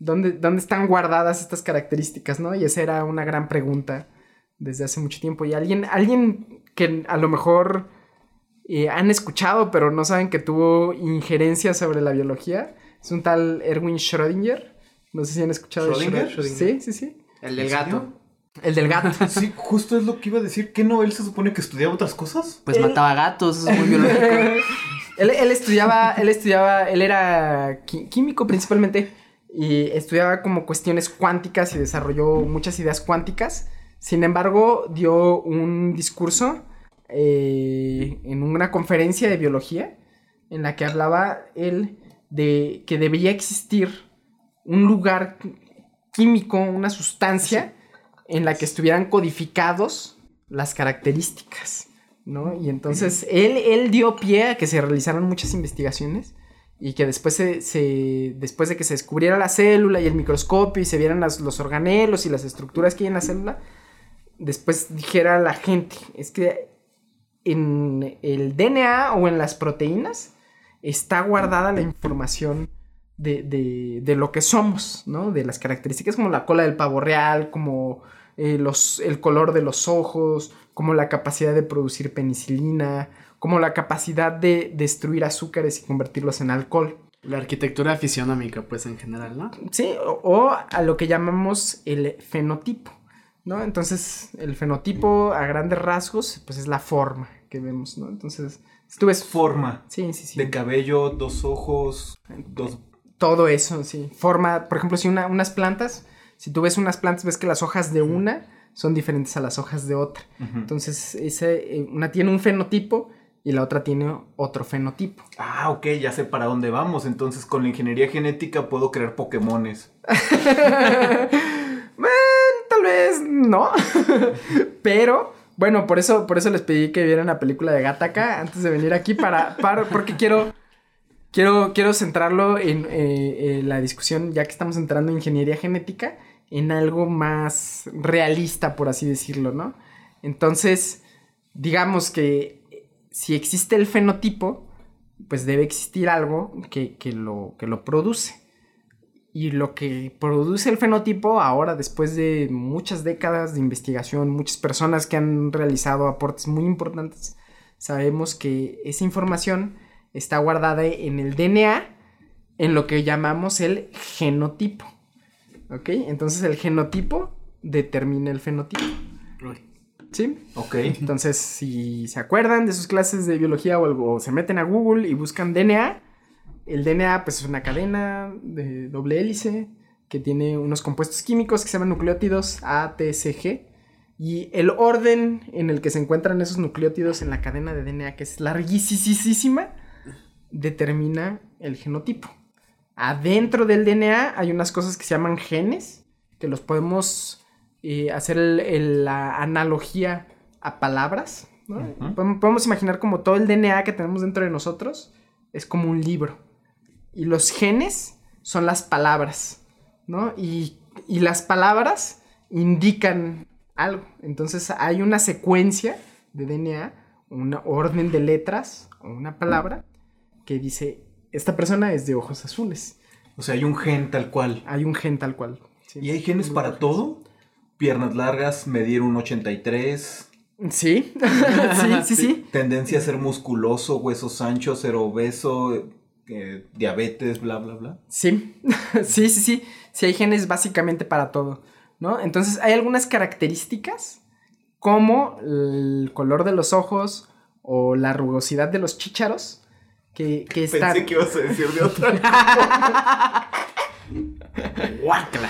¿Dónde, ¿Dónde están guardadas estas características, no? Y esa era una gran pregunta desde hace mucho tiempo. Y alguien, alguien que a lo mejor eh, han escuchado, pero no saben que tuvo injerencia sobre la biología, es un tal Erwin Schrödinger. No sé si han escuchado ¿Schrödinger? Schrödinger. Sí, sí, sí. ¿El del gato? El del gato. Sí, justo es lo que iba a decir. ¿Qué no? ¿Él se supone que estudiaba otras cosas? Pues mataba gatos, eso es muy biológico. él, él estudiaba, él estudiaba, él era químico principalmente y estudiaba como cuestiones cuánticas y desarrolló muchas ideas cuánticas. Sin embargo, dio un discurso eh, en una conferencia de biología en la que hablaba él de que debería existir un lugar químico, una sustancia en la que estuvieran codificados las características, ¿no? Y entonces él, él dio pie a que se realizaran muchas investigaciones y que después, se, se- después de que se descubriera la célula y el microscopio y se vieran las- los organelos y las estructuras que hay en la célula, después dijera la gente, es que en el DNA o en las proteínas está guardada la información de, de- de lo que somos, ¿no? De las características como la cola del pavo real, como eh, los, el color de los ojos, como la capacidad de producir penicilina, como la capacidad de destruir azúcares y convertirlos en alcohol. La arquitectura fisionómica, pues en general, ¿no? Sí, o, o a lo que llamamos el fenotipo, ¿no? Entonces, el fenotipo a grandes rasgos, pues es la forma que vemos, ¿no? Entonces, si tú ves... Forma. Sí, sí, sí. De cabello, dos ojos, dos... Todo eso, sí. Forma, por ejemplo, si una, unas plantas, si tú ves unas plantas, ves que las hojas de una son diferentes a las hojas de otra. Entonces, ese, eh, una tiene un fenotipo y la otra tiene otro fenotipo. Ah, ok, ya sé para dónde vamos. Entonces, con la ingeniería genética puedo crear Pokémones. Bueno, tal vez no. Pero, bueno, por eso, por eso les pedí que vieran la película de Gataka antes de venir aquí para, para porque quiero, quiero, quiero centrarlo en eh, eh, la discusión, ya que estamos entrando en ingeniería genética, en algo más realista, por así decirlo, ¿no? Entonces, digamos que si existe el fenotipo, pues debe existir algo que, que lo, que lo produce. Y lo que produce el fenotipo ahora, después de muchas décadas de investigación, muchas personas que han realizado aportes muy importantes, sabemos que esa información está guardada en el DNA, en lo que llamamos el genotipo. ¿Ok? Entonces el genotipo determina el fenotipo. ¿Sí? Ok. Entonces, si se acuerdan de sus clases de biología o algo, o se meten a Google y buscan DNA, el DNA pues es una cadena de doble hélice que tiene unos compuestos químicos que se llaman nucleótidos A, T, C, G. Y el orden en el que se encuentran esos nucleótidos en la cadena de DNA, que es larguísima, determina el genotipo. Adentro del DNA hay unas cosas que se llaman genes, que los podemos eh, hacer el- el- la analogía a palabras. ¿no? Ujú. Podemos- podemos imaginar como todo el DNA que tenemos dentro de nosotros es como un libro. Y los genes son las palabras, ¿no? Y, y las palabras indican algo. Entonces hay una secuencia de DNA, un orden de letras o una palabra que dice, esta persona es de ojos azules. O sea, hay un gen tal cual. Hay un gen tal cual. Sí. ¿Y hay genes para todo? Piernas largas, medir un 83, Sí, sí, sí, sí. tendencia a ser musculoso, huesos anchos, ser obeso, eh, diabetes, bla, bla, bla. Sí, sí, sí, sí. Sí, hay genes básicamente para todo, ¿no? Entonces, hay algunas características como el color de los ojos o la rugosidad de los chícharos que, que están... Pensé que ibas a decir de otra. Guácala.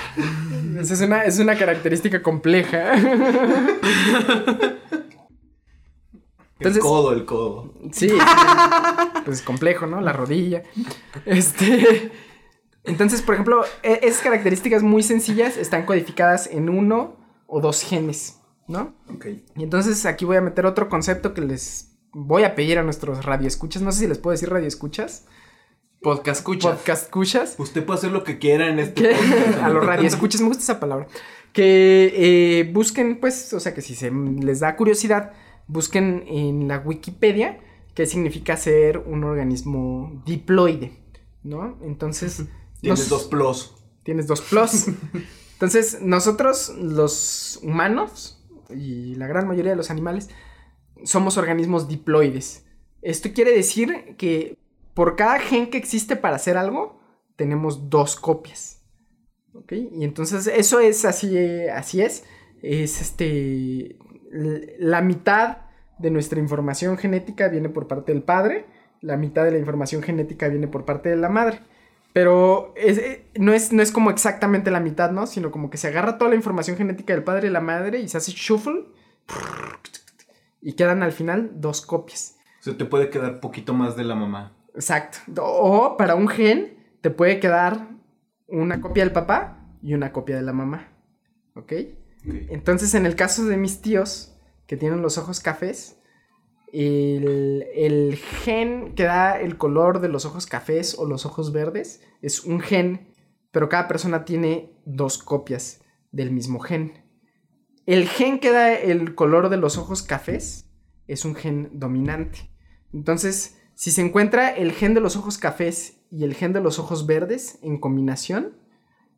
Esa Es una, es una característica compleja. El Entonces- codo, el codo. Sí, pues es complejo, ¿no? La rodilla. Este. Entonces, por ejemplo, e- esas características muy sencillas están codificadas en uno o dos genes, ¿no? Ok. Y entonces aquí voy a meter otro concepto que les voy a pedir a nuestros radioescuchas. No sé si les puedo decir radioescuchas. Podcast escucha. Podcast escuchas. Usted puede hacer lo que quiera en este Que- podcast. a los radioescuchas, me gusta esa palabra. Que eh, busquen, pues, o sea, que si se les da curiosidad, busquen en la Wikipedia qué significa ser un organismo diploide, ¿no? Entonces, Tienes nos- dos plus. Tienes dos plus. Entonces, nosotros, los humanos y la gran mayoría de los animales, somos organismos diploides. Esto quiere decir que por cada gen que existe para hacer algo, tenemos dos copias. ¿Ok? Y entonces eso es así, así es. es este, la mitad de nuestra información genética viene por parte del padre, la mitad de la información genética viene por parte de la madre. Pero eh, no, es, no es como exactamente la mitad, ¿no? Sino como que se agarra toda la información genética del padre y la madre y se hace shuffle. Y quedan al final dos copias. O sea, te puede quedar poquito más de la mamá. Exacto. O para un gen te puede quedar una copia del papá y una copia de la mamá. ¿Ok? Entonces, en el caso de mis tíos, que tienen los ojos cafés, el, gen que da el color de los ojos cafés o los ojos verdes es un gen, pero cada persona tiene dos copias del mismo gen. El gen que da el color de los ojos cafés es un gen dominante. Entonces, si se encuentra el gen de los ojos cafés y el gen de los ojos verdes en combinación,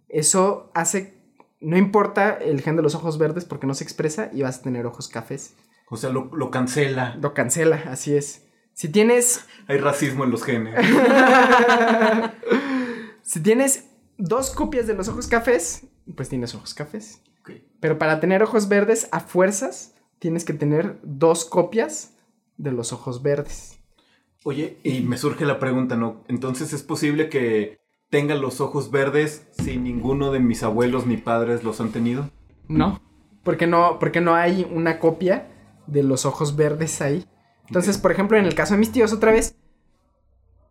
eso hace, no importa el gen de los ojos verdes porque no se expresa y vas a tener ojos cafés. O sea, lo, cancela. Lo cancela, así es. Si tienes... Hay racismo en los genes. si tienes dos copias de los ojos cafés, pues tienes ojos cafés. Pero para tener ojos verdes, a fuerzas, tienes que tener dos copias de los ojos verdes. Oye, y me surge la pregunta, ¿no? Entonces es posible que tenga los ojos verdes si ninguno de mis abuelos ni padres los han tenido? No, porque no, porque no hay una copia de los ojos verdes ahí. Entonces, por ejemplo, en el caso de mis tíos, otra vez,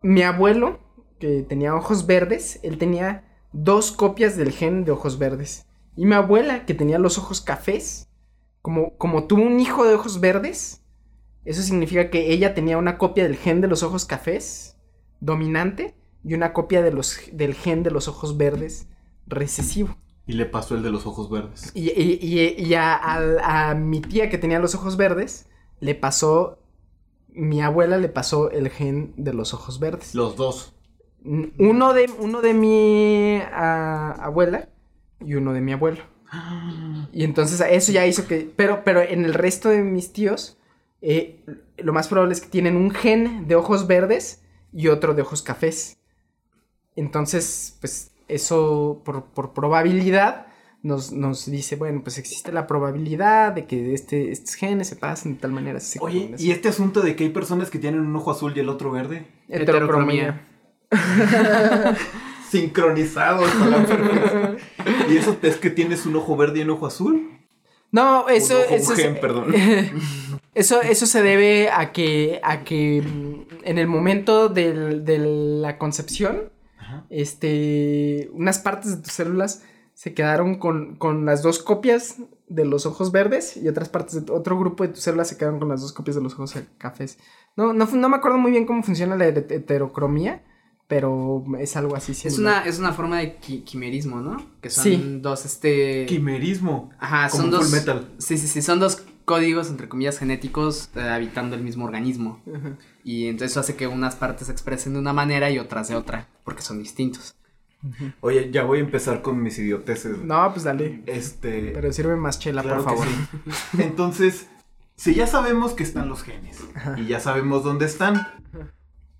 mi abuelo, que tenía ojos verdes, él tenía dos copias del gen de ojos verdes. Y mi abuela, que tenía los ojos cafés, como, como tuvo un hijo de ojos verdes, eso significa que ella tenía una copia del gen de los ojos cafés, dominante, y una copia de los, del gen de los ojos verdes, recesivo. Y le pasó el de los ojos verdes. Y, y, a, mi tía que tenía los ojos verdes, le pasó. Mi abuela le pasó el gen de los ojos verdes. Los dos. Uno de, uno de mi abuela y uno de mi abuelo. Y entonces eso ya hizo que. Pero, pero en el resto de mis tíos, eh, lo más probable es que tienen un gen de ojos verdes y otro de ojos cafés. Entonces, pues eso por, probabilidad nos, nos, dice, bueno, pues existe la probabilidad de que este, estos genes se pasen de tal manera. Oye, ¿y este asunto de que hay personas que tienen un ojo azul y el otro verde? Heterocromía. Sincronizados ¿Y eso es que tienes un ojo verde y un ojo azul? No, eso, eso, perdón. eso, eso se debe a que, a que mm, en el momento de la concepción este, unas partes de tus células se quedaron con, las dos copias de los ojos verdes y otras partes de otro grupo de tus células se quedaron con las dos copias de los ojos cafés. No, no, no me acuerdo muy bien cómo funciona la heterocromía, pero es algo así. Es una, es una forma de quimerismo, ¿no? Que son dos, este... Quimerismo. Ajá, son dos... metal. Sí, sí, sí, son dos códigos, entre comillas, genéticos eh, habitando el mismo organismo. Y entonces eso hace que unas partes se expresen de una manera y otras de otra, porque son distintos. Oye, ya voy a empezar con mis idioteces. No, pues dale. Este. Pero sirve más chela, por favor. Entonces, si ya sabemos que están los genes y ya sabemos dónde están,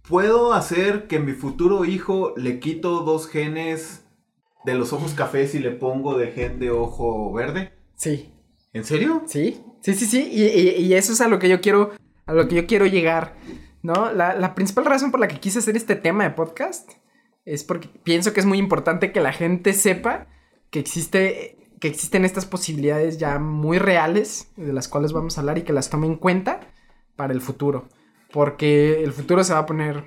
¿puedo hacer que mi futuro hijo le quito dos genes de los ojos cafés y le pongo de gen de ojo verde? Sí. ¿En serio? Sí. Sí, sí, sí. Y, eso es a lo que yo quiero. A lo que yo quiero llegar. ¿No? La, principal razón por la que quise hacer este tema de podcast es porque pienso que es muy importante que la gente sepa que existe. que existen estas posibilidades ya muy reales. De las cuales vamos a hablar y que las tome en cuenta para el futuro. Porque el futuro se va a poner.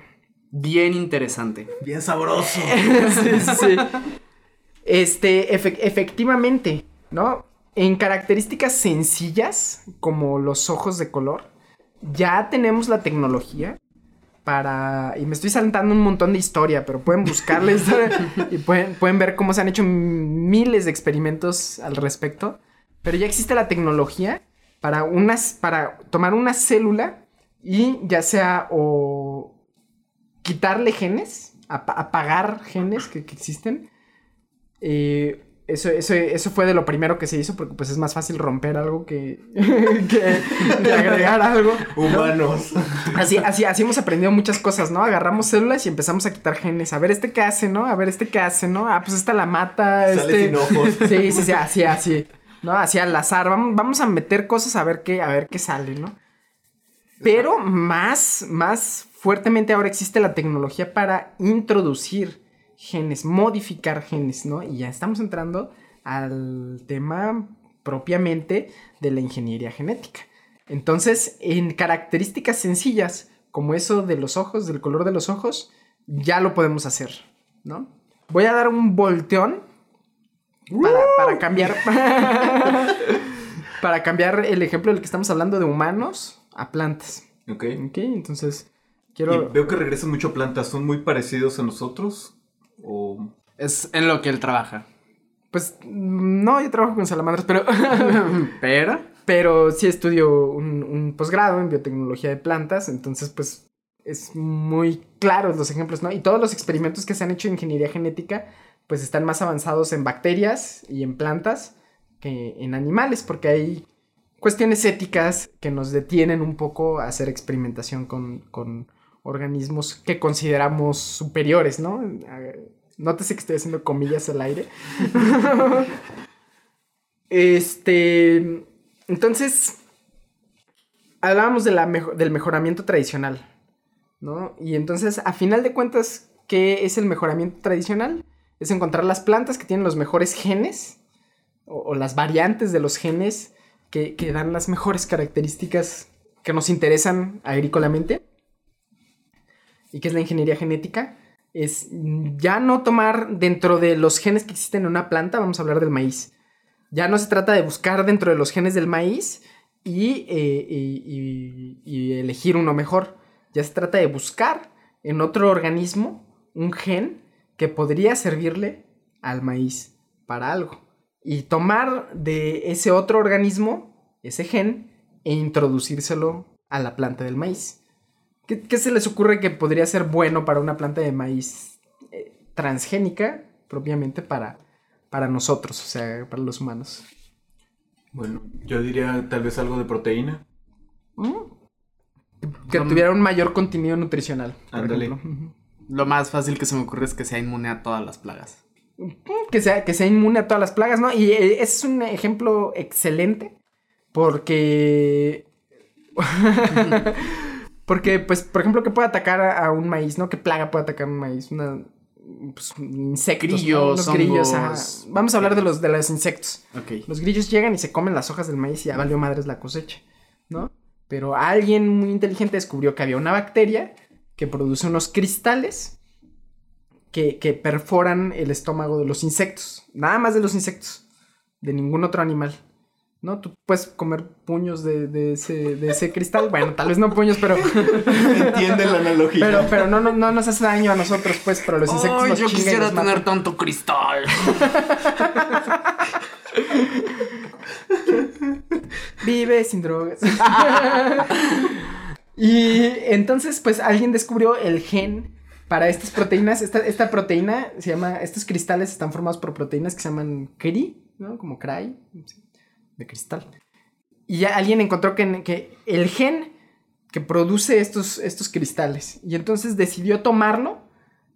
Bien interesante. Bien sabroso. sí, sí. Este, efectivamente, ¿no? En características sencillas, como los ojos de color, ya tenemos la tecnología para... Y me estoy saltando un montón de historia, pero pueden buscarles y pueden, pueden ver cómo se han hecho miles de experimentos al respecto. Pero ya existe la tecnología para, unas, para tomar una célula y ya sea o quitarle genes, apagar genes que, que existen, eh, eso, eso, eso fue de lo primero que se hizo porque pues es más fácil romper algo que, que, agregar algo. Humanos. Así, así, así hemos aprendido muchas cosas, ¿no? Agarramos células y empezamos a quitar genes. A ver este qué hace, ¿no? A ver este qué hace, ¿no? Ah, pues esta la mata. Sale este... sin ojos. Sí, sí, sí, así, así. ¿no? Así al azar, vamos, vamos a meter cosas a ver qué, a ver qué sale, ¿no? Pero más, más fuertemente ahora existe la tecnología para introducir genes, modificar genes, ¿no? Y ya estamos entrando al tema propiamente de la ingeniería genética. Entonces, en características sencillas, como eso de los ojos, del color de los ojos, ya lo podemos hacer, ¿no? Voy a dar un volteón para, para cambiar. para cambiar el ejemplo del que estamos hablando de humanos a plantas. Ok. Ok, entonces quiero. Y veo que regresan mucho a plantas. ¿Son muy parecidos a nosotros? ¿O.? Es en lo que él trabaja. Pues no, yo trabajo con salamandras, pero. Pero. pero sí estudio un, un posgrado en biotecnología de plantas, entonces, pues es muy claro los ejemplos, ¿no? Y todos los experimentos que se han hecho en ingeniería genética, pues están más avanzados en bacterias y en plantas que en animales, porque hay cuestiones éticas que nos detienen un poco a hacer experimentación con, con organismos que consideramos superiores, ¿no? Nótese que estoy haciendo comillas al aire. este. Entonces. Hablábamos de la mejo del mejoramiento tradicional. ¿No? Y entonces, a final de cuentas, ¿qué es el mejoramiento tradicional? Es encontrar las plantas que tienen los mejores genes. O, o las variantes de los genes que, que dan las mejores características que nos interesan agrícolamente. Y que es la ingeniería genética es ya no tomar dentro de los genes que existen en una planta, vamos a hablar del maíz. Ya no se trata de buscar dentro de los genes del maíz y, eh, y, elegir uno mejor. Ya se trata de buscar en otro organismo un gen que podría servirle al maíz para algo. Y tomar de ese otro organismo, ese gen, e introducírselo a la planta del maíz. ¿Qué, ¿Qué, se les ocurre que podría ser bueno para una planta de maíz eh, transgénica, propiamente para, para nosotros, o sea, para los humanos? Bueno, yo diría tal vez algo de proteína. ¿Mm? Que no, tuviera un mayor contenido nutricional. Ándale. Lo más fácil que se me ocurre es que sea inmune a todas las plagas. Que sea, que sea inmune a todas las plagas, ¿no? Y ese es un ejemplo excelente porque... Porque, pues, por ejemplo, ¿qué puede atacar a un maíz, no? ¿Qué plaga puede atacar a un maíz? Una. Pues, insectos. Grillos, ¿no? grillos. Vamos a hablar de los, de los insectos. Okay. Los grillos llegan y se comen las hojas del maíz y ya valió madres la cosecha, ¿no? Pero alguien muy inteligente descubrió que había una bacteria que produce unos cristales que, que perforan el estómago de los insectos. Nada más de los insectos. De ningún otro animal. ¿No? Tú puedes comer puños de, de, ese, de ese cristal. Bueno, tal vez no puños, pero. Entienden la analogía. Pero, pero no, no, no nos hace daño a nosotros, pues, pero los insectos Ay, nos yo quisiera nos tener tanto cristal. Vive sin drogas. y entonces, pues, alguien descubrió el gen para estas proteínas. Esta, esta proteína se llama. Estos cristales están formados por proteínas que se llaman CRI, ¿no? Como cry. ¿sí? De cristal. Y ya alguien encontró que, que, el gen que produce estos, estos cristales. Y entonces decidió tomarlo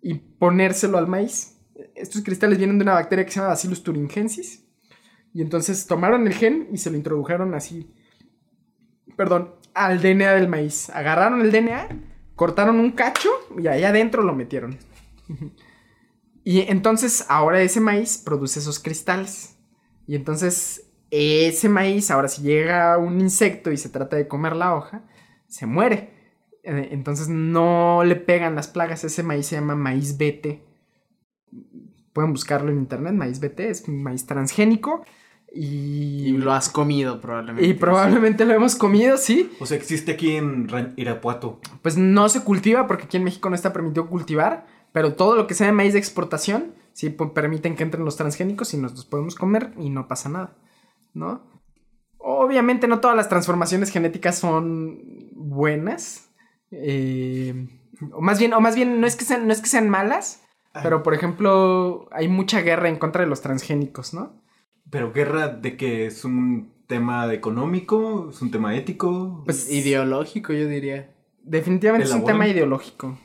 y ponérselo al maíz. Estos cristales vienen de una bacteria que se llama Bacillus thuringiensis. Y entonces tomaron el gen y se lo introdujeron así. Perdón, al DNA del maíz. Agarraron el DNA, cortaron un cacho y ahí adentro lo metieron. y entonces ahora ese maíz produce esos cristales. Y entonces ese maíz, ahora si llega un insecto y se trata de comer la hoja, se muere. Entonces no le pegan las plagas. Ese maíz se llama maíz BT. Pueden buscarlo en internet, maíz BT, es maíz transgénico. Y... y lo has comido probablemente. Y probablemente sí. lo hemos comido, sí. O sea, existe aquí en Irapuato. Pues no se cultiva porque aquí en México no está permitido cultivar. Pero todo lo que sea de maíz de exportación, sí permiten que entren los transgénicos y nos los podemos comer y no pasa nada. ¿No? Obviamente no todas las transformaciones genéticas son buenas. Eh, o más bien, o más bien no es que sean, no es que sean malas, pero por ejemplo, hay mucha guerra en contra de los transgénicos, ¿no? Pero guerra de que es un tema económico, es un tema ético. Pues ideológico, yo diría. Definitivamente es un tema ideológico.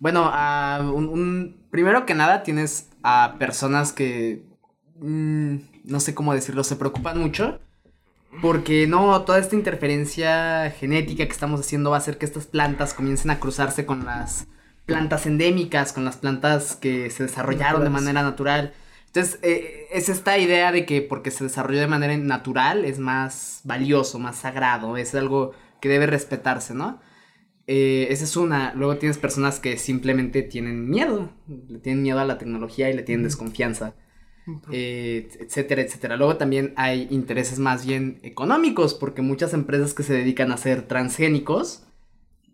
Bueno, uh, un, un, primero que nada tienes a personas que mmm, no sé cómo decirlo, se preocupan mucho. Porque no, toda esta interferencia genética que estamos haciendo va a hacer que estas plantas comiencen a cruzarse con las plantas endémicas, con las plantas que se desarrollaron de manera natural. Entonces, eh, es esta idea de que porque se desarrolló de manera natural es más valioso, más sagrado, es algo que debe respetarse, ¿no? Eh, esa es una. Luego tienes personas que simplemente tienen miedo, le tienen miedo a la tecnología y le tienen desconfianza, eh, etcétera, etcétera. Luego también hay intereses más bien económicos, porque muchas empresas que se dedican a ser transgénicos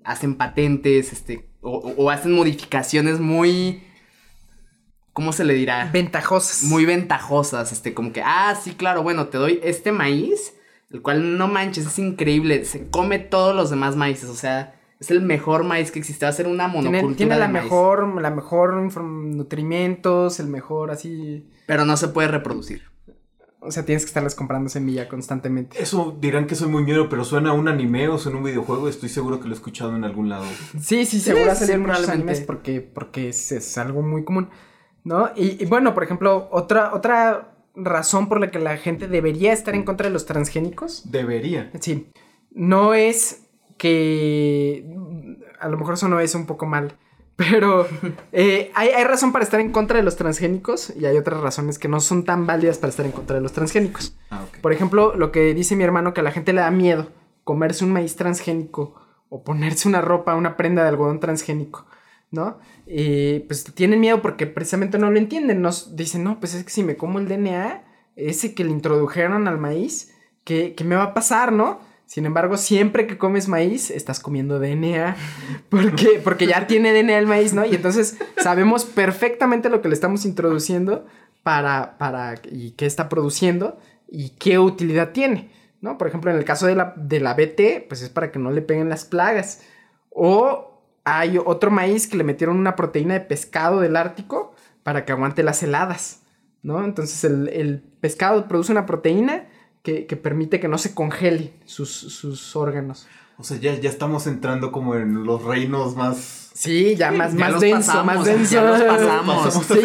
hacen patentes, este, o, hacen modificaciones muy... ¿Cómo se le dirá? Ventajosas. Muy ventajosas, este, como que, ah, sí, claro, bueno, te doy este maíz, el cual no manches, es increíble, se come todos los demás maíces, o sea, es el mejor maíz que existe, va a ser una monocultura Tiene, la mejor, la mejor nutrimentos, el mejor así... Pero no se puede reproducir. O sea, tienes que estarles comprando semilla constantemente. Eso dirán que soy muy miedo, pero suena a un anime o suena a un videojuego. Estoy seguro que lo he escuchado en algún lado. Sí, sí, seguro ha salido muchos animes porque, porque es, algo muy común. ¿No? Y, bueno, por ejemplo, otra, otra razón por la que la gente debería estar en contra de los transgénicos. Debería. Sí. No es que. A lo mejor eso no es un poco mal. Pero eh, hay, razón para estar en contra de los transgénicos y hay otras razones que no son tan válidas para estar en contra de los transgénicos. Ah, Por ejemplo, lo que dice mi hermano, que a la gente le da miedo comerse un maíz transgénico o ponerse una ropa, una prenda de algodón transgénico, ¿no? Y pues tienen miedo porque precisamente no lo entienden. Nos dicen, no, pues es que si me como el DNA, ese que le introdujeron al maíz, ¿qué, qué me va a pasar, no? Sin embargo, siempre que comes maíz, estás comiendo DNA. Porque, porque ya tiene DNA el maíz, ¿no? Y entonces sabemos perfectamente lo que le estamos introduciendo para, para, y qué está produciendo y qué utilidad tiene, ¿no? Por ejemplo, en el caso de la, de la BT, pues es para que no le peguen las plagas. O hay otro maíz que le metieron una proteína de pescado del Ártico para que aguante las heladas, ¿no? Entonces el, el pescado produce una proteína que, permite que no se congele sus, órganos. O sea, ya, ya estamos entrando como en los reinos más... Sí, ya más, más denso, más denso. Ya los pasamos. Sí,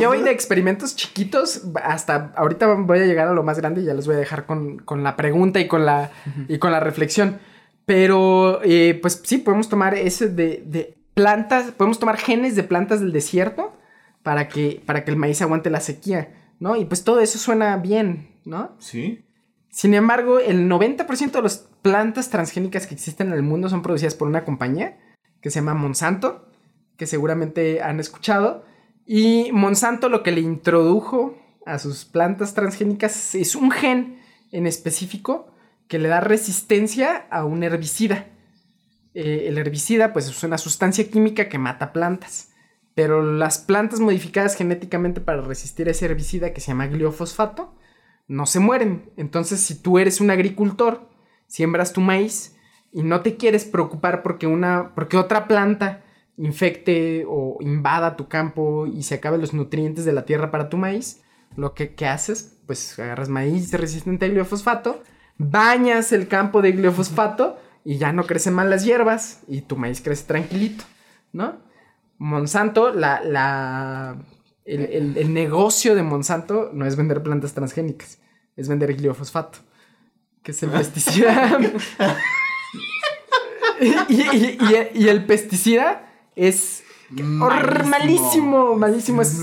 yo, voy, de experimentos chiquitos hasta ahorita voy a llegar a lo más grande y ya les voy a dejar con, la pregunta y con la, y con la reflexión. Pero, eh, pues sí, podemos tomar ese de, de, plantas, podemos tomar genes de plantas del desierto para que, para que el maíz aguante la sequía, ¿no? Y pues todo eso suena bien, ¿no? Sí. Sin embargo, el 90% de las plantas transgénicas que existen en el mundo son producidas por una compañía que se llama Monsanto, que seguramente han escuchado. Y Monsanto lo que le introdujo a sus plantas transgénicas es un gen en específico que le da resistencia a un herbicida. Eh, el herbicida pues es una sustancia química que mata plantas. Pero las plantas modificadas genéticamente para resistir a ese herbicida que se llama gliofosfato no se mueren. Entonces, si tú eres un agricultor, siembras tu maíz y no te quieres preocupar porque una porque otra planta infecte o invada tu campo y se acaben los nutrientes de la tierra para tu maíz, lo que, haces, pues agarras maíz resistente al gliofosfato, bañas el campo de gliofosfato y ya no crecen mal las hierbas y tu maíz crece tranquilito, ¿no? Monsanto, la el, negocio de Monsanto no es vender plantas transgénicas, es vender gliofosfato, que es el pesticida. y, el pesticida es malísimo, malísimo. Es,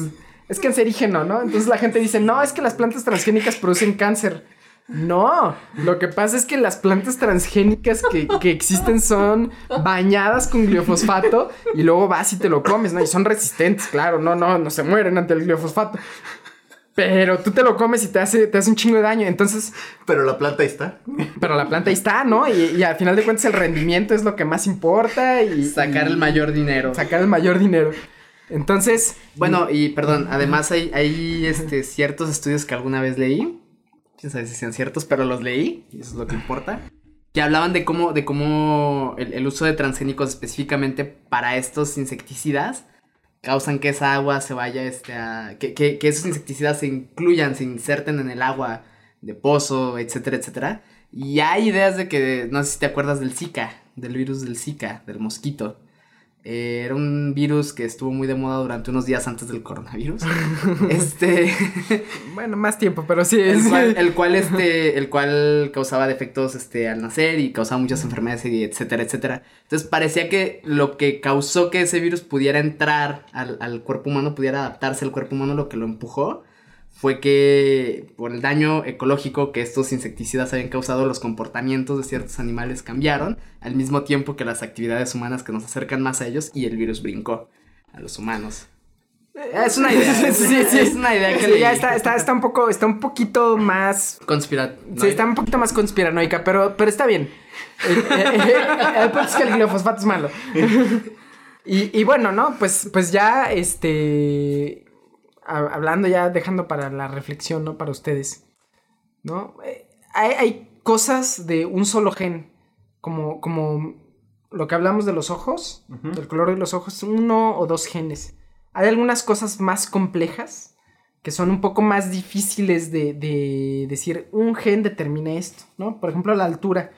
es cancerígeno, ¿no? Entonces la gente dice, no, es que las plantas transgénicas producen cáncer. No, lo que pasa es que las plantas transgénicas que, existen son bañadas con gliofosfato y luego vas y te lo comes, ¿no? Y son resistentes, claro, no, no, no se mueren ante el gliofosfato. Pero tú te lo comes y te hace, te hace un chingo de daño, entonces... Pero la planta ahí está. Pero la planta ahí está, ¿no? Y, al final de cuentas el rendimiento es lo que más importa y... Sacar el mayor dinero. Sacar el mayor dinero. Entonces... Bueno, y perdón, además hay, hay este, ciertos estudios que alguna vez leí quién sabe si sean ciertos, pero los leí, y eso es lo que importa, que hablaban de cómo, de cómo el, uso de transgénicos específicamente para estos insecticidas causan que esa agua se vaya este, a... Que, que, esos insecticidas se incluyan, se inserten en el agua de pozo, etcétera, etcétera. Y hay ideas de que, no sé si te acuerdas del Zika, del virus del Zika, del mosquito. Eh, era un virus que estuvo muy de moda durante unos días antes del coronavirus. este. bueno, más tiempo, pero sí. El cual, el cual, este, el cual causaba defectos este, al nacer y causaba muchas enfermedades, y etcétera, etcétera. Entonces parecía que lo que causó que ese virus pudiera entrar al, al cuerpo humano, pudiera adaptarse al cuerpo humano, lo que lo empujó fue que por el daño ecológico que estos insecticidas habían causado, los comportamientos de ciertos animales cambiaron, al mismo tiempo que las actividades humanas que nos acercan más a ellos y el virus brincó a los humanos. Es una idea. sí, sí, es una idea que ya está, está, está, un poco, está un poquito más. Conspiranoica. Sí, está un poquito más conspiranoica, pero, pero está bien. el, punto es que el glifosfato es malo. y, y bueno, ¿no? Pues, pues ya, este hablando ya, dejando para la reflexión, ¿no? Para ustedes, ¿no? Eh, hay, cosas de un solo gen, como, como lo que hablamos de los ojos, del color de los ojos, uno o dos genes. Hay algunas cosas más complejas que son un poco más difíciles de, de decir, un gen determina esto, ¿no? Por ejemplo, la altura.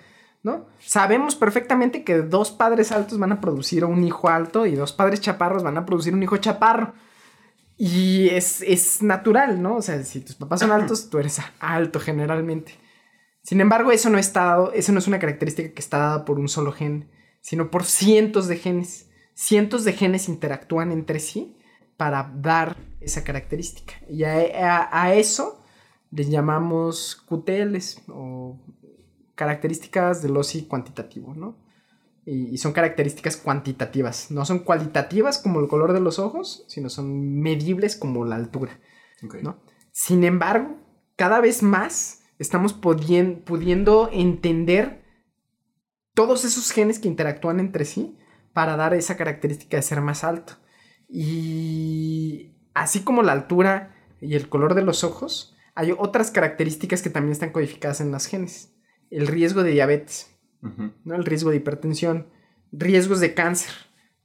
¿no? Sabemos perfectamente que dos padres altos van a producir un hijo alto y dos padres chaparros van a producir un hijo chaparro. Y es, natural, ¿no? O sea, si tus papás son altos, tú eres alto generalmente. Sin embargo, eso no, está eso no es una característica que está dada por un solo gen, sino por cientos de genes. Cientos de genes interactúan entre sí para dar esa característica. Y a, eso les llamamos QTLs o características del OSI cuantitativo, ¿no? Y, son características cuantitativas. No son cualitativas como el color de los ojos, sino son medibles como la altura. ¿no? Sin embargo, cada vez más estamos pudiendo entender todos esos genes que interactúan entre sí para dar esa característica de ser más alto. Y así como la altura y el color de los ojos, hay otras características que también están codificadas en los genes. El riesgo de diabetes. ¿No? El riesgo de hipertensión, riesgos de cáncer.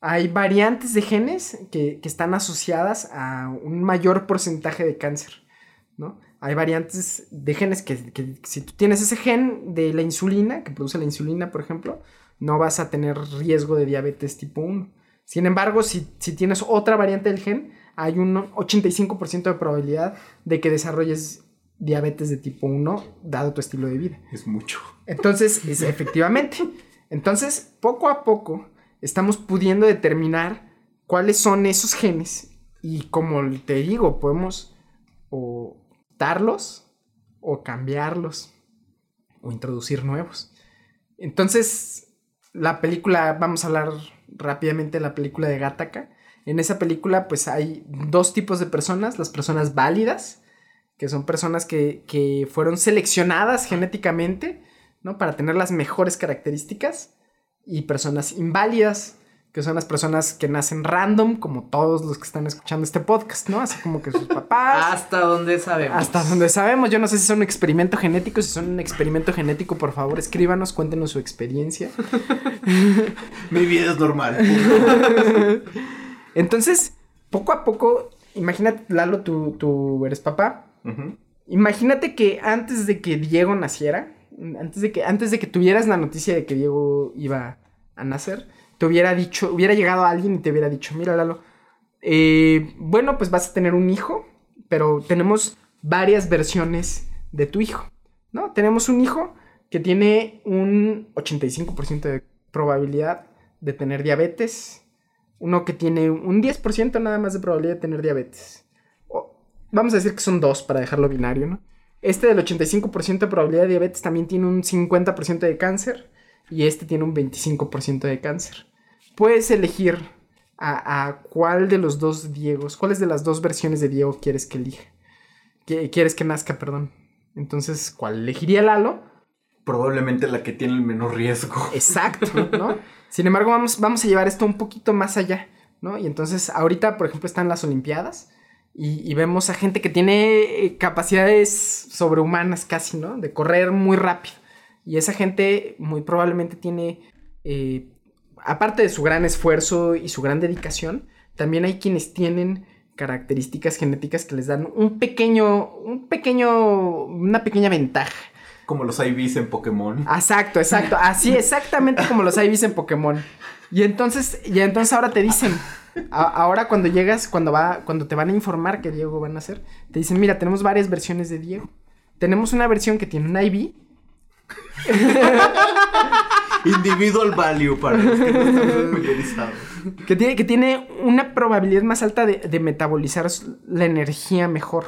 Hay variantes de genes que, están asociadas a un mayor porcentaje de cáncer, ¿no? Hay variantes de genes que, si tú tienes ese gen de la insulina, que produce la insulina, por ejemplo, no vas a tener riesgo de diabetes tipo 1. Sin embargo, si, si tienes otra variante del gen, hay un 85% de probabilidad de que desarrolles diabetes de tipo 1 dado tu estilo de vida. Es mucho. Entonces, es, efectivamente. Entonces, poco a poco estamos pudiendo determinar cuáles son esos genes y como te digo, podemos o darlos o cambiarlos o introducir nuevos. Entonces, la película, vamos a hablar rápidamente de la película de Gattaca. En esa película, pues hay dos tipos de personas, las personas válidas, que son personas que, que fueron seleccionadas genéticamente ¿no? Para tener las mejores características. Y personas inválidas, que son las personas que nacen random, como todos los que están escuchando este podcast, ¿no? Así como que sus papás. hasta donde sabemos. Hasta donde sabemos. Yo no sé si son un experimento genético. Si son un experimento genético, por favor, escríbanos, cuéntenos su experiencia. Mi vida es normal. Entonces, poco a poco, imagínate, Lalo, tú, tú eres papá. Imagínate que antes de que Diego naciera, antes de que, antes de que tuvieras la noticia de que Diego iba a nacer, te hubiera dicho, hubiera llegado alguien y te hubiera dicho, mira Lalo, eh, bueno, pues vas a tener un hijo, pero tenemos varias versiones de tu hijo, ¿no? Tenemos un hijo que tiene un 85% de probabilidad de tener diabetes, uno que tiene un 10% nada más de probabilidad de tener diabetes. Vamos a decir que son dos para dejarlo binario, ¿no? Este del 85% de probabilidad de diabetes también tiene un 50% de cáncer y este tiene un 25% de cáncer. Puedes elegir a, cuál de los dos Diegos, cuáles de las dos versiones de Diego quieres que elija. Que, quieres que nazca, perdón. Entonces, ¿cuál elegiría Lalo? Probablemente la que tiene el menor riesgo. Exacto, ¿no? Sin embargo, vamos, vamos a llevar esto un poquito más allá, ¿no? Y entonces, ahorita, por ejemplo, están las Olimpiadas y, vemos a gente que tiene eh, capacidades sobrehumanas casi, ¿no? De correr muy rápido. Y esa gente muy probablemente tiene, eh, aparte de su gran esfuerzo y su gran dedicación, también hay quienes tienen características genéticas que les dan un pequeño, un pequeño, una pequeña ventaja, Como los IVs en Pokémon. Exacto, exacto. Así exactamente como los IVs en Pokémon. Y entonces, y entonces ahora te dicen, ahora cuando llegas, cuando va, cuando te van a informar que Diego van a hacer, te dicen, mira, tenemos varias versiones de Diego. Tenemos una versión que tiene un IV. Individual value para los que no están familiarizados. Que tiene, que tiene una probabilidad más alta de, metabolizar la energía mejor,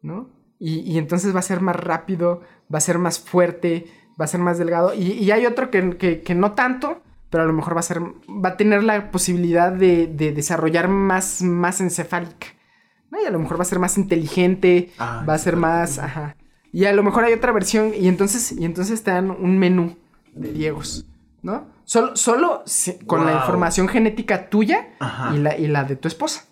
¿no? Y, entonces va a ser más rápido, va a ser más fuerte, va a ser más delgado. Y, hay otro que, que, no tanto, pero a lo mejor va a ser, va a tener la posibilidad de, desarrollar más, más encefálica. ¿no? Y a lo mejor va a ser más inteligente, ah, va a ser más, ajá. Y a lo mejor hay otra versión y entonces, y entonces te dan un menú de Diegos, ¿no? Solo, solo con la información genética tuya y la, y la, de tu esposa,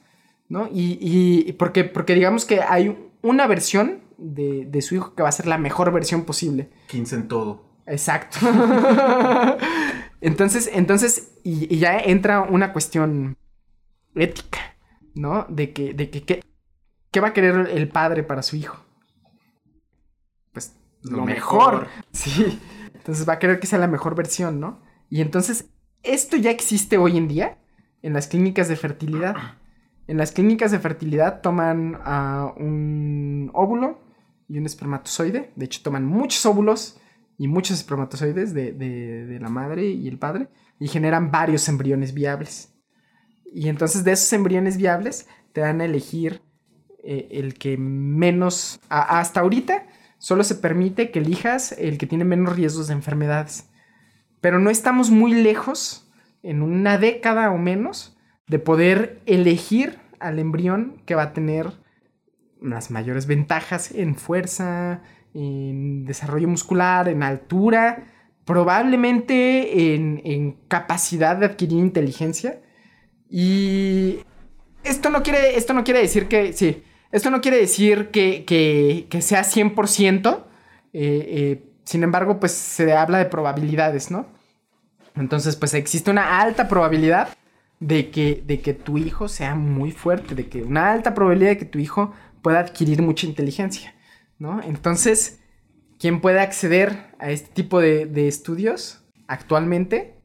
¿no? Y, y porque, porque digamos que hay una versión de, de su hijo que va a ser la mejor versión posible. 15 en todo. Exacto. Entonces, entonces, y, ya entra una cuestión ética, ¿no? De que, de que, ¿qué va a querer el padre para su hijo? Pues lo, mejor. Sí. Entonces va a querer que sea la mejor versión, ¿no? Y entonces, esto ya existe hoy en día en las clínicas de fertilidad. En las clínicas de fertilidad toman un óvulo y un espermatozoide. De hecho, toman muchos óvulos y muchos espermatozoides de, la madre y el padre y generan varios embriones viables. Y entonces de esos embriones viables te dan a elegir eh, el que menos... hasta ahorita solo se permite que elijas el que tiene menos riesgos de enfermedades. Pero no estamos muy lejos, en una década o menos, de poder elegir al embrión que va a tener las mayores ventajas en fuerza, en desarrollo muscular, en altura, probablemente en, capacidad de adquirir inteligencia. Y esto no quiere, esto no quiere decir que, sí, esto no quiere decir que, que, sea 100%, eh, eh, sin embargo, pues se habla de probabilidades, ¿no? Entonces, pues existe una alta probabilidad de que, de que tu hijo sea muy fuerte, de que una alta probabilidad de que tu hijo pueda adquirir mucha inteligencia. ¿No? Entonces, ¿quién puede acceder a este tipo de, estudios actualmente?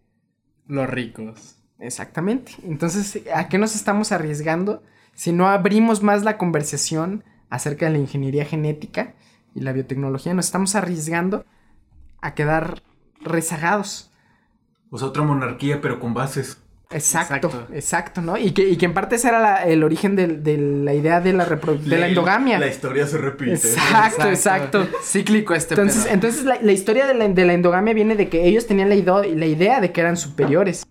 Los ricos. Exactamente. Entonces, ¿a qué nos estamos arriesgando si no abrimos más la conversación acerca de la ingeniería genética y la biotecnología? Nos estamos arriesgando a quedar rezagados. O sea, otra monarquía, pero con bases. Exacto, exacto, ¿no? Y que, en parte ese era el origen de, la idea de la, de la endogamia. La historia se repite. Exacto, exacto. Cíclico este Entonces, entonces la, historia de la, endogamia viene de que ellos tenían la, la idea de que eran superiores.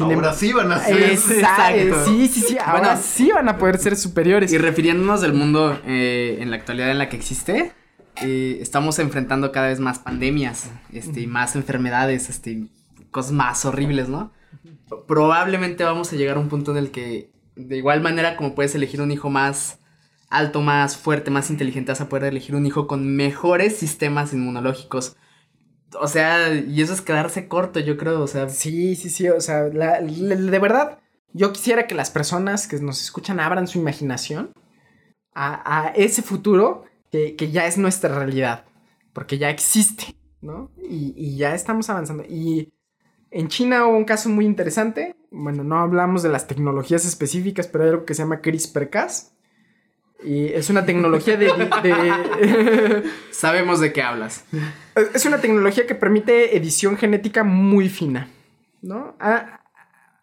ahora sí van a ser. Exacto. Sí, sí, sí. Ahora sí van a poder ser superiores. Y refiriéndonos del mundo eh, en la actualidad en la que existe, eh, estamos enfrentando cada vez más pandemias, este, más enfermedades, este, cosas más horribles, ¿no? Probablemente vamos a llegar a un punto en el que, de igual manera como puedes elegir un hijo más alto, más fuerte, más inteligente, vas a poder elegir un hijo con mejores sistemas inmunológicos. O sea, y eso es quedarse corto, yo creo, o sea. Sí, sí, sí, o sea, de verdad, yo quisiera que las personas que nos escuchan abran su imaginación a, ese futuro que, ya es nuestra realidad, porque ya existe, ¿no? Y, y ya estamos avanzando. Y en China hubo un caso muy interesante. Bueno, no hablamos de las tecnologías específicas, pero hay algo que se llama CRISPR-Cas. Y es una tecnología de, Sabemos de qué hablas. Es una tecnología que permite edición genética muy fina, ¿no?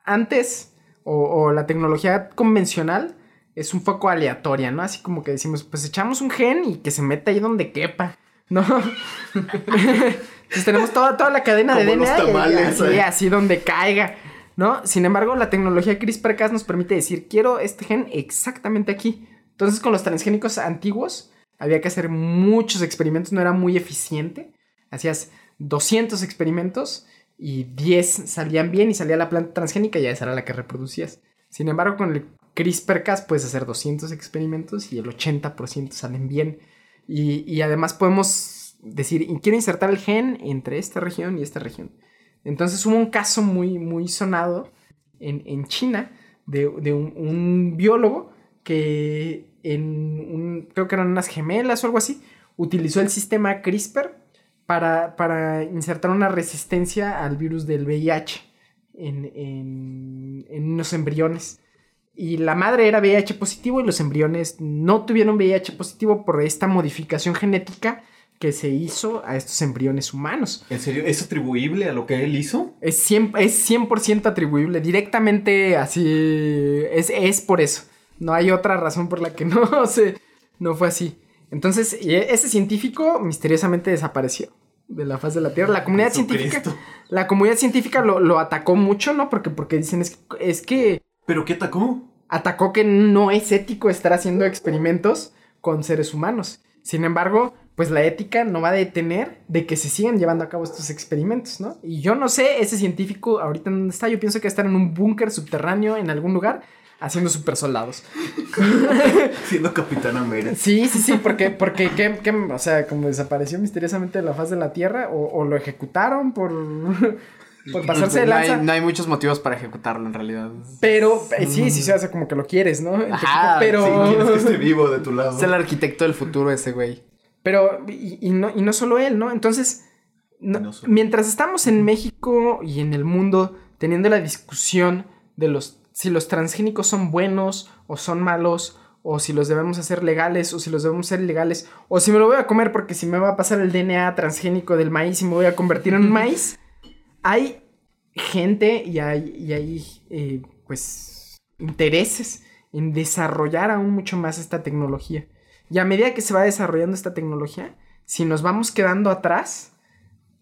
antes, o, la tecnología convencional, es un poco aleatoria, ¿no? Así como que decimos, pues echamos un gen y que se meta ahí donde quepa, ¿no? Entonces tenemos toda, toda la cadena de DNA y así, ¿eh? así donde caiga, ¿no? Sin embargo, la tecnología CRISPR-Cas nos permite decir, quiero este gen exactamente aquí. Entonces, con los transgénicos antiguos, había que hacer muchos experimentos, no era muy eficiente. Hacías 200 experimentos y 10 salían bien y salía la planta transgénica y esa era la que reproducías. Sin embargo, con el CRISPR-Cas puedes hacer 200 experimentos y el 80% salen bien. Y, y además podemos decir, quiero insertar el gen entre esta región y esta región. Entonces hubo un caso muy, muy sonado en, China de, un, biólogo que en un, creo que eran unas gemelas o algo así, utilizó el sistema CRISPR para, para insertar una resistencia al virus del VIH en, en, en unos embriones. Y la madre era VIH positivo y los embriones no tuvieron VIH positivo por esta modificación genética que se hizo a estos embriones humanos. ¿En serio? ¿Es atribuible a lo que él hizo? Es 100%, es 100 atribuible, directamente así, es, es por eso. No hay otra razón por la que no, se, no fue así. Entonces, ese científico misteriosamente desapareció de la faz de la Tierra. La comunidad científica, la comunidad científica lo, lo, atacó mucho, ¿no? Porque, porque dicen, es, es que... ¿Pero qué atacó? Atacó que no es ético estar haciendo experimentos con seres humanos. Sin embargo, pues la ética no va a detener de que se sigan llevando a cabo estos experimentos, ¿no? Y yo no sé, ese científico ahorita en dónde está, yo pienso que estar en un búnker subterráneo en algún lugar haciendo super soldados. Siendo Capitán América. Sí, sí, sí, porque, porque, ¿qué, qué, o sea, como desapareció misteriosamente de la faz de la Tierra, o, o lo ejecutaron por, por pasarse de lanza. No hay, no hay, muchos motivos para ejecutarlo en realidad. Pero, eh, sí, sí, se hace como que lo quieres, ¿no? Ajá, pero. Sí, quieres que esté vivo de tu lado. Es el arquitecto del futuro ese güey. Pero, y, y, no, y no solo él, ¿no? Entonces, no, no solo. mientras estamos en México y en el mundo teniendo la discusión de los si los transgénicos son buenos o son malos, o si los debemos hacer legales, o si los debemos hacer ilegales, o si me lo voy a comer porque si me va a pasar el DNA transgénico del maíz y me voy a convertir en maíz, hay gente y hay, y hay eh, pues, intereses en desarrollar aún mucho más esta tecnología. Y a medida que se va desarrollando esta tecnología, si nos vamos quedando atrás,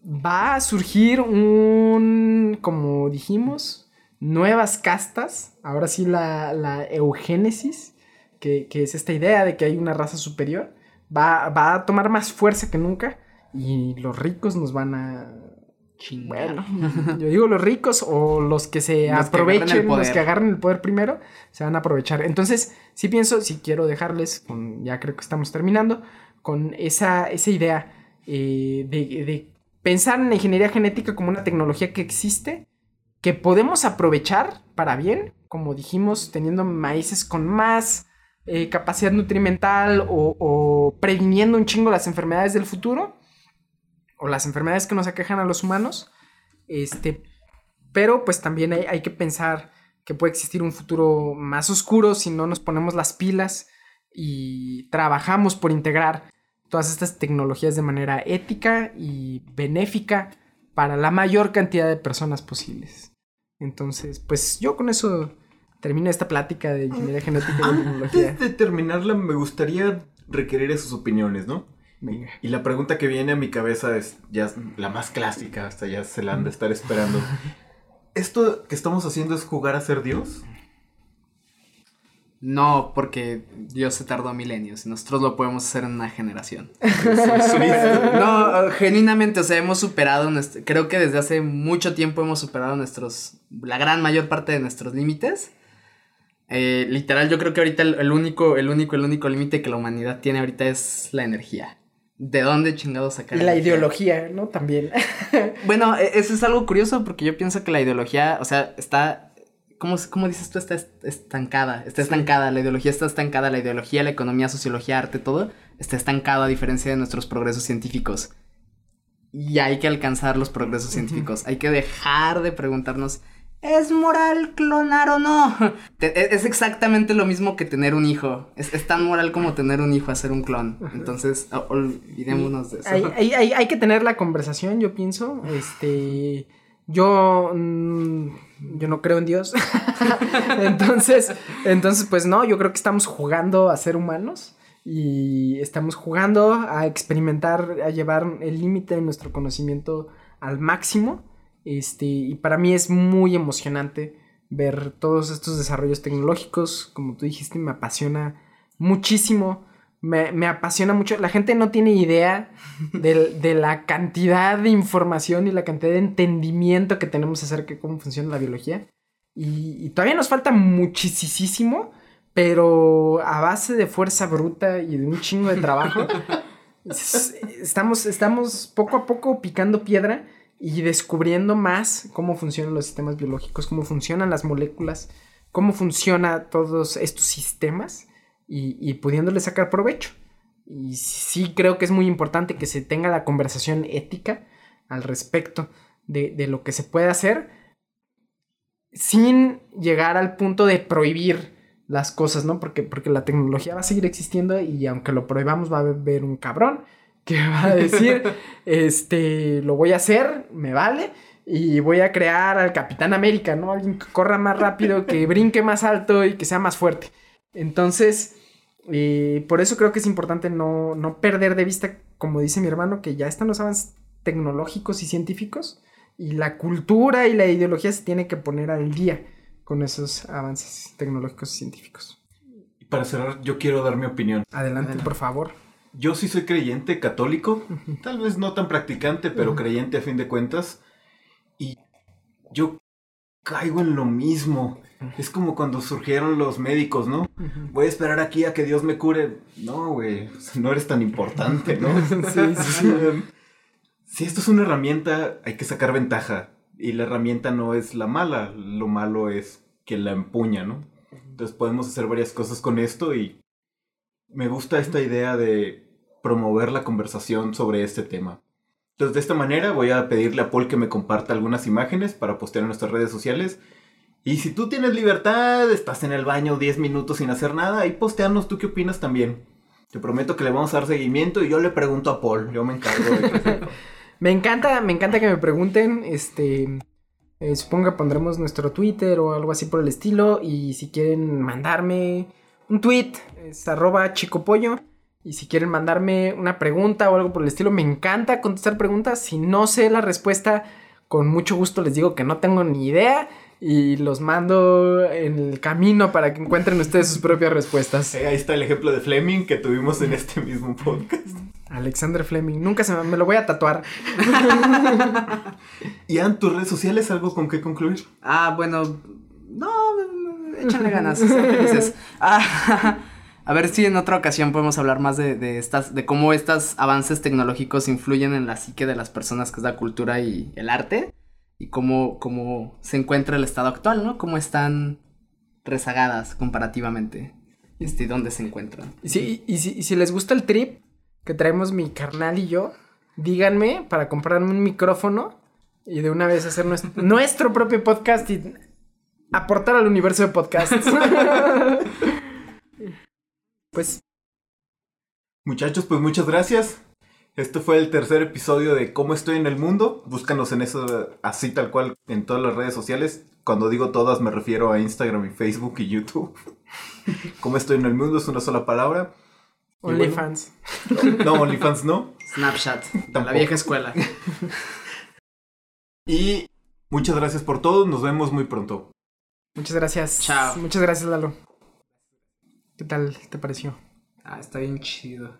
va a surgir un, como dijimos, nuevas castas, ahora sí la, la eugénesis, que, que, es esta idea de que hay una raza superior, va, va, a tomar más fuerza que nunca y los ricos nos van a... Chingar. Bueno, yo digo los ricos o los que se los aprovechen, que los que agarren el poder primero, se van a aprovechar. Entonces, sí pienso, sí quiero dejarles, con, ya creo que estamos terminando, con esa, esa idea eh, de, de pensar en la ingeniería genética como una tecnología que existe, que podemos aprovechar para bien, como dijimos, teniendo maíces con más eh, capacidad nutrimental o, o, previniendo un chingo las enfermedades del futuro o las enfermedades que nos aquejan a los humanos. Este, pero pues también hay, hay que pensar que puede existir un futuro más oscuro si no nos ponemos las pilas y trabajamos por integrar todas estas tecnologías de manera ética y benéfica para la mayor cantidad de personas posibles. Entonces, pues yo con eso termino esta plática de ingeniería genética y tecnología. Antes de terminarla, me gustaría requerir sus opiniones, ¿no? Venga. Y la pregunta que viene a mi cabeza es ya la más clásica, hasta ya se la han de estar esperando. ¿Esto que estamos haciendo es jugar a ser Dios? No, porque Dios se tardó milenios y nosotros lo podemos hacer en una generación. no, genuinamente, o sea, hemos superado, nuestro, creo que desde hace mucho tiempo hemos superado nuestros, la gran mayor parte de nuestros límites. Eh, literal, yo creo que ahorita el, el único, el único, el único límite que la humanidad tiene ahorita es la energía. ¿De dónde chingados sacar? La ideología, ¿no? También. bueno, eso es algo curioso porque yo pienso que la ideología, o sea, está ¿Cómo, ¿Cómo, dices tú? Está estancada. Está estancada. Sí. La ideología está estancada. La ideología, la economía, sociología, arte, todo está estancado a diferencia de nuestros progresos científicos. Y hay que alcanzar los progresos uh -huh. científicos. Hay que dejar de preguntarnos, ¿es moral clonar o no? Es exactamente lo mismo que tener un hijo. Es, es tan moral como tener un hijo hacer un clon. Entonces, olvidémonos de eso. Hay, hay, hay, hay que tener la conversación, yo pienso. Este. Yo. Mmm yo no creo en Dios. entonces, entonces, pues no, yo creo que estamos jugando a ser humanos y estamos jugando a experimentar, a llevar el límite de nuestro conocimiento al máximo. Este, y para mí es muy emocionante ver todos estos desarrollos tecnológicos. Como tú dijiste, me apasiona muchísimo. Me, me, apasiona mucho. La gente no tiene idea de, de, la cantidad de información y la cantidad de entendimiento que tenemos acerca de cómo funciona la biología. Y, y todavía nos falta muchísimo, pero a base de fuerza bruta y de un chingo de trabajo, estamos, estamos poco a poco picando piedra y descubriendo más cómo funcionan los sistemas biológicos, cómo funcionan las moléculas, cómo funcionan todos estos sistemas y, pudiéndole sacar provecho. y sí creo que es muy importante que se tenga la conversación ética al respecto de, de lo que se puede hacer sin llegar al punto de prohibir las cosas, ¿no? Porque, porque la tecnología va a seguir existiendo y aunque lo prohibamos va a haber un cabrón que va a decir, este, lo voy a hacer, me vale, y voy a crear al Capitán América, ¿no? Alguien que corra más rápido, que brinque más alto y que sea más fuerte. Entonces, eh, por eso creo que es importante no, no perder de vista, como dice mi hermano, que ya están los avances tecnológicos y científicos y la cultura y la ideología se tiene que poner al día con esos avances tecnológicos y científicos. Y para cerrar, yo quiero dar mi opinión. Adelante, por favor. Yo sí soy creyente católico, tal vez no tan practicante, pero creyente a fin de cuentas. Y yo caigo en lo mismo. Es como cuando surgieron los médicos, ¿no? Voy a esperar aquí a que Dios me cure. No, güey, no eres tan importante, ¿no? sí, sí, sí. si esto es una herramienta, hay que sacar ventaja. Y la herramienta no es la mala, lo malo es que la empuña, ¿no? Entonces podemos hacer varias cosas con esto y me gusta esta idea de promover la conversación sobre este tema. Entonces, de esta manera voy a pedirle a Paul que me comparta algunas imágenes para postear en nuestras redes sociales. Y si tú tienes libertad, estás en el baño 10 minutos sin hacer nada, y postearnos tú qué opinas también. Te prometo que le vamos a dar seguimiento y yo le pregunto a Paul, yo me encargo de Me encanta, me encanta que me pregunten, este, eh, supongo que pondremos nuestro Twitter o algo así por el estilo, y si quieren mandarme un tweet, es arroba chicopollo. Y si quieren mandarme una pregunta o algo por el estilo, me encanta contestar preguntas. Si no sé la respuesta, con mucho gusto les digo que no tengo ni idea y los mando en el camino para que encuentren ustedes sus propias respuestas. ahí está el ejemplo de Fleming que tuvimos en este mismo podcast. Alexander Fleming, nunca se me, me lo voy a tatuar. ¿Y en tus redes sociales algo con qué concluir? Ah, bueno, no, échale ganas, Ah, a ver si en otra ocasión podemos hablar más de, estas, de cómo estos avances tecnológicos influyen en la psique de las personas, que es la cultura y el arte, y cómo, cómo se encuentra el estado actual, ¿no? Cómo están rezagadas comparativamente, este, y dónde se encuentran. Y si, y, si, si les gusta el trip que traemos mi carnal y yo, díganme para comprarme un micrófono y de una vez hacer nuestro, nuestro propio podcast y aportar al universo de podcasts. Pues. Muchachos, pues muchas gracias. Este fue el tercer episodio de Cómo estoy en el mundo. Búscanos en eso, así tal cual, en todas las redes sociales. Cuando digo todas, me refiero a Instagram y Facebook y YouTube. Cómo estoy en el mundo es una sola palabra. OnlyFans. no, OnlyFans no. Snapchat. La vieja escuela. y muchas gracias por todo. Nos vemos muy pronto. Muchas gracias. Chao. Muchas gracias, Lalo. ¿Qué tal te pareció? Ah, está bien chido.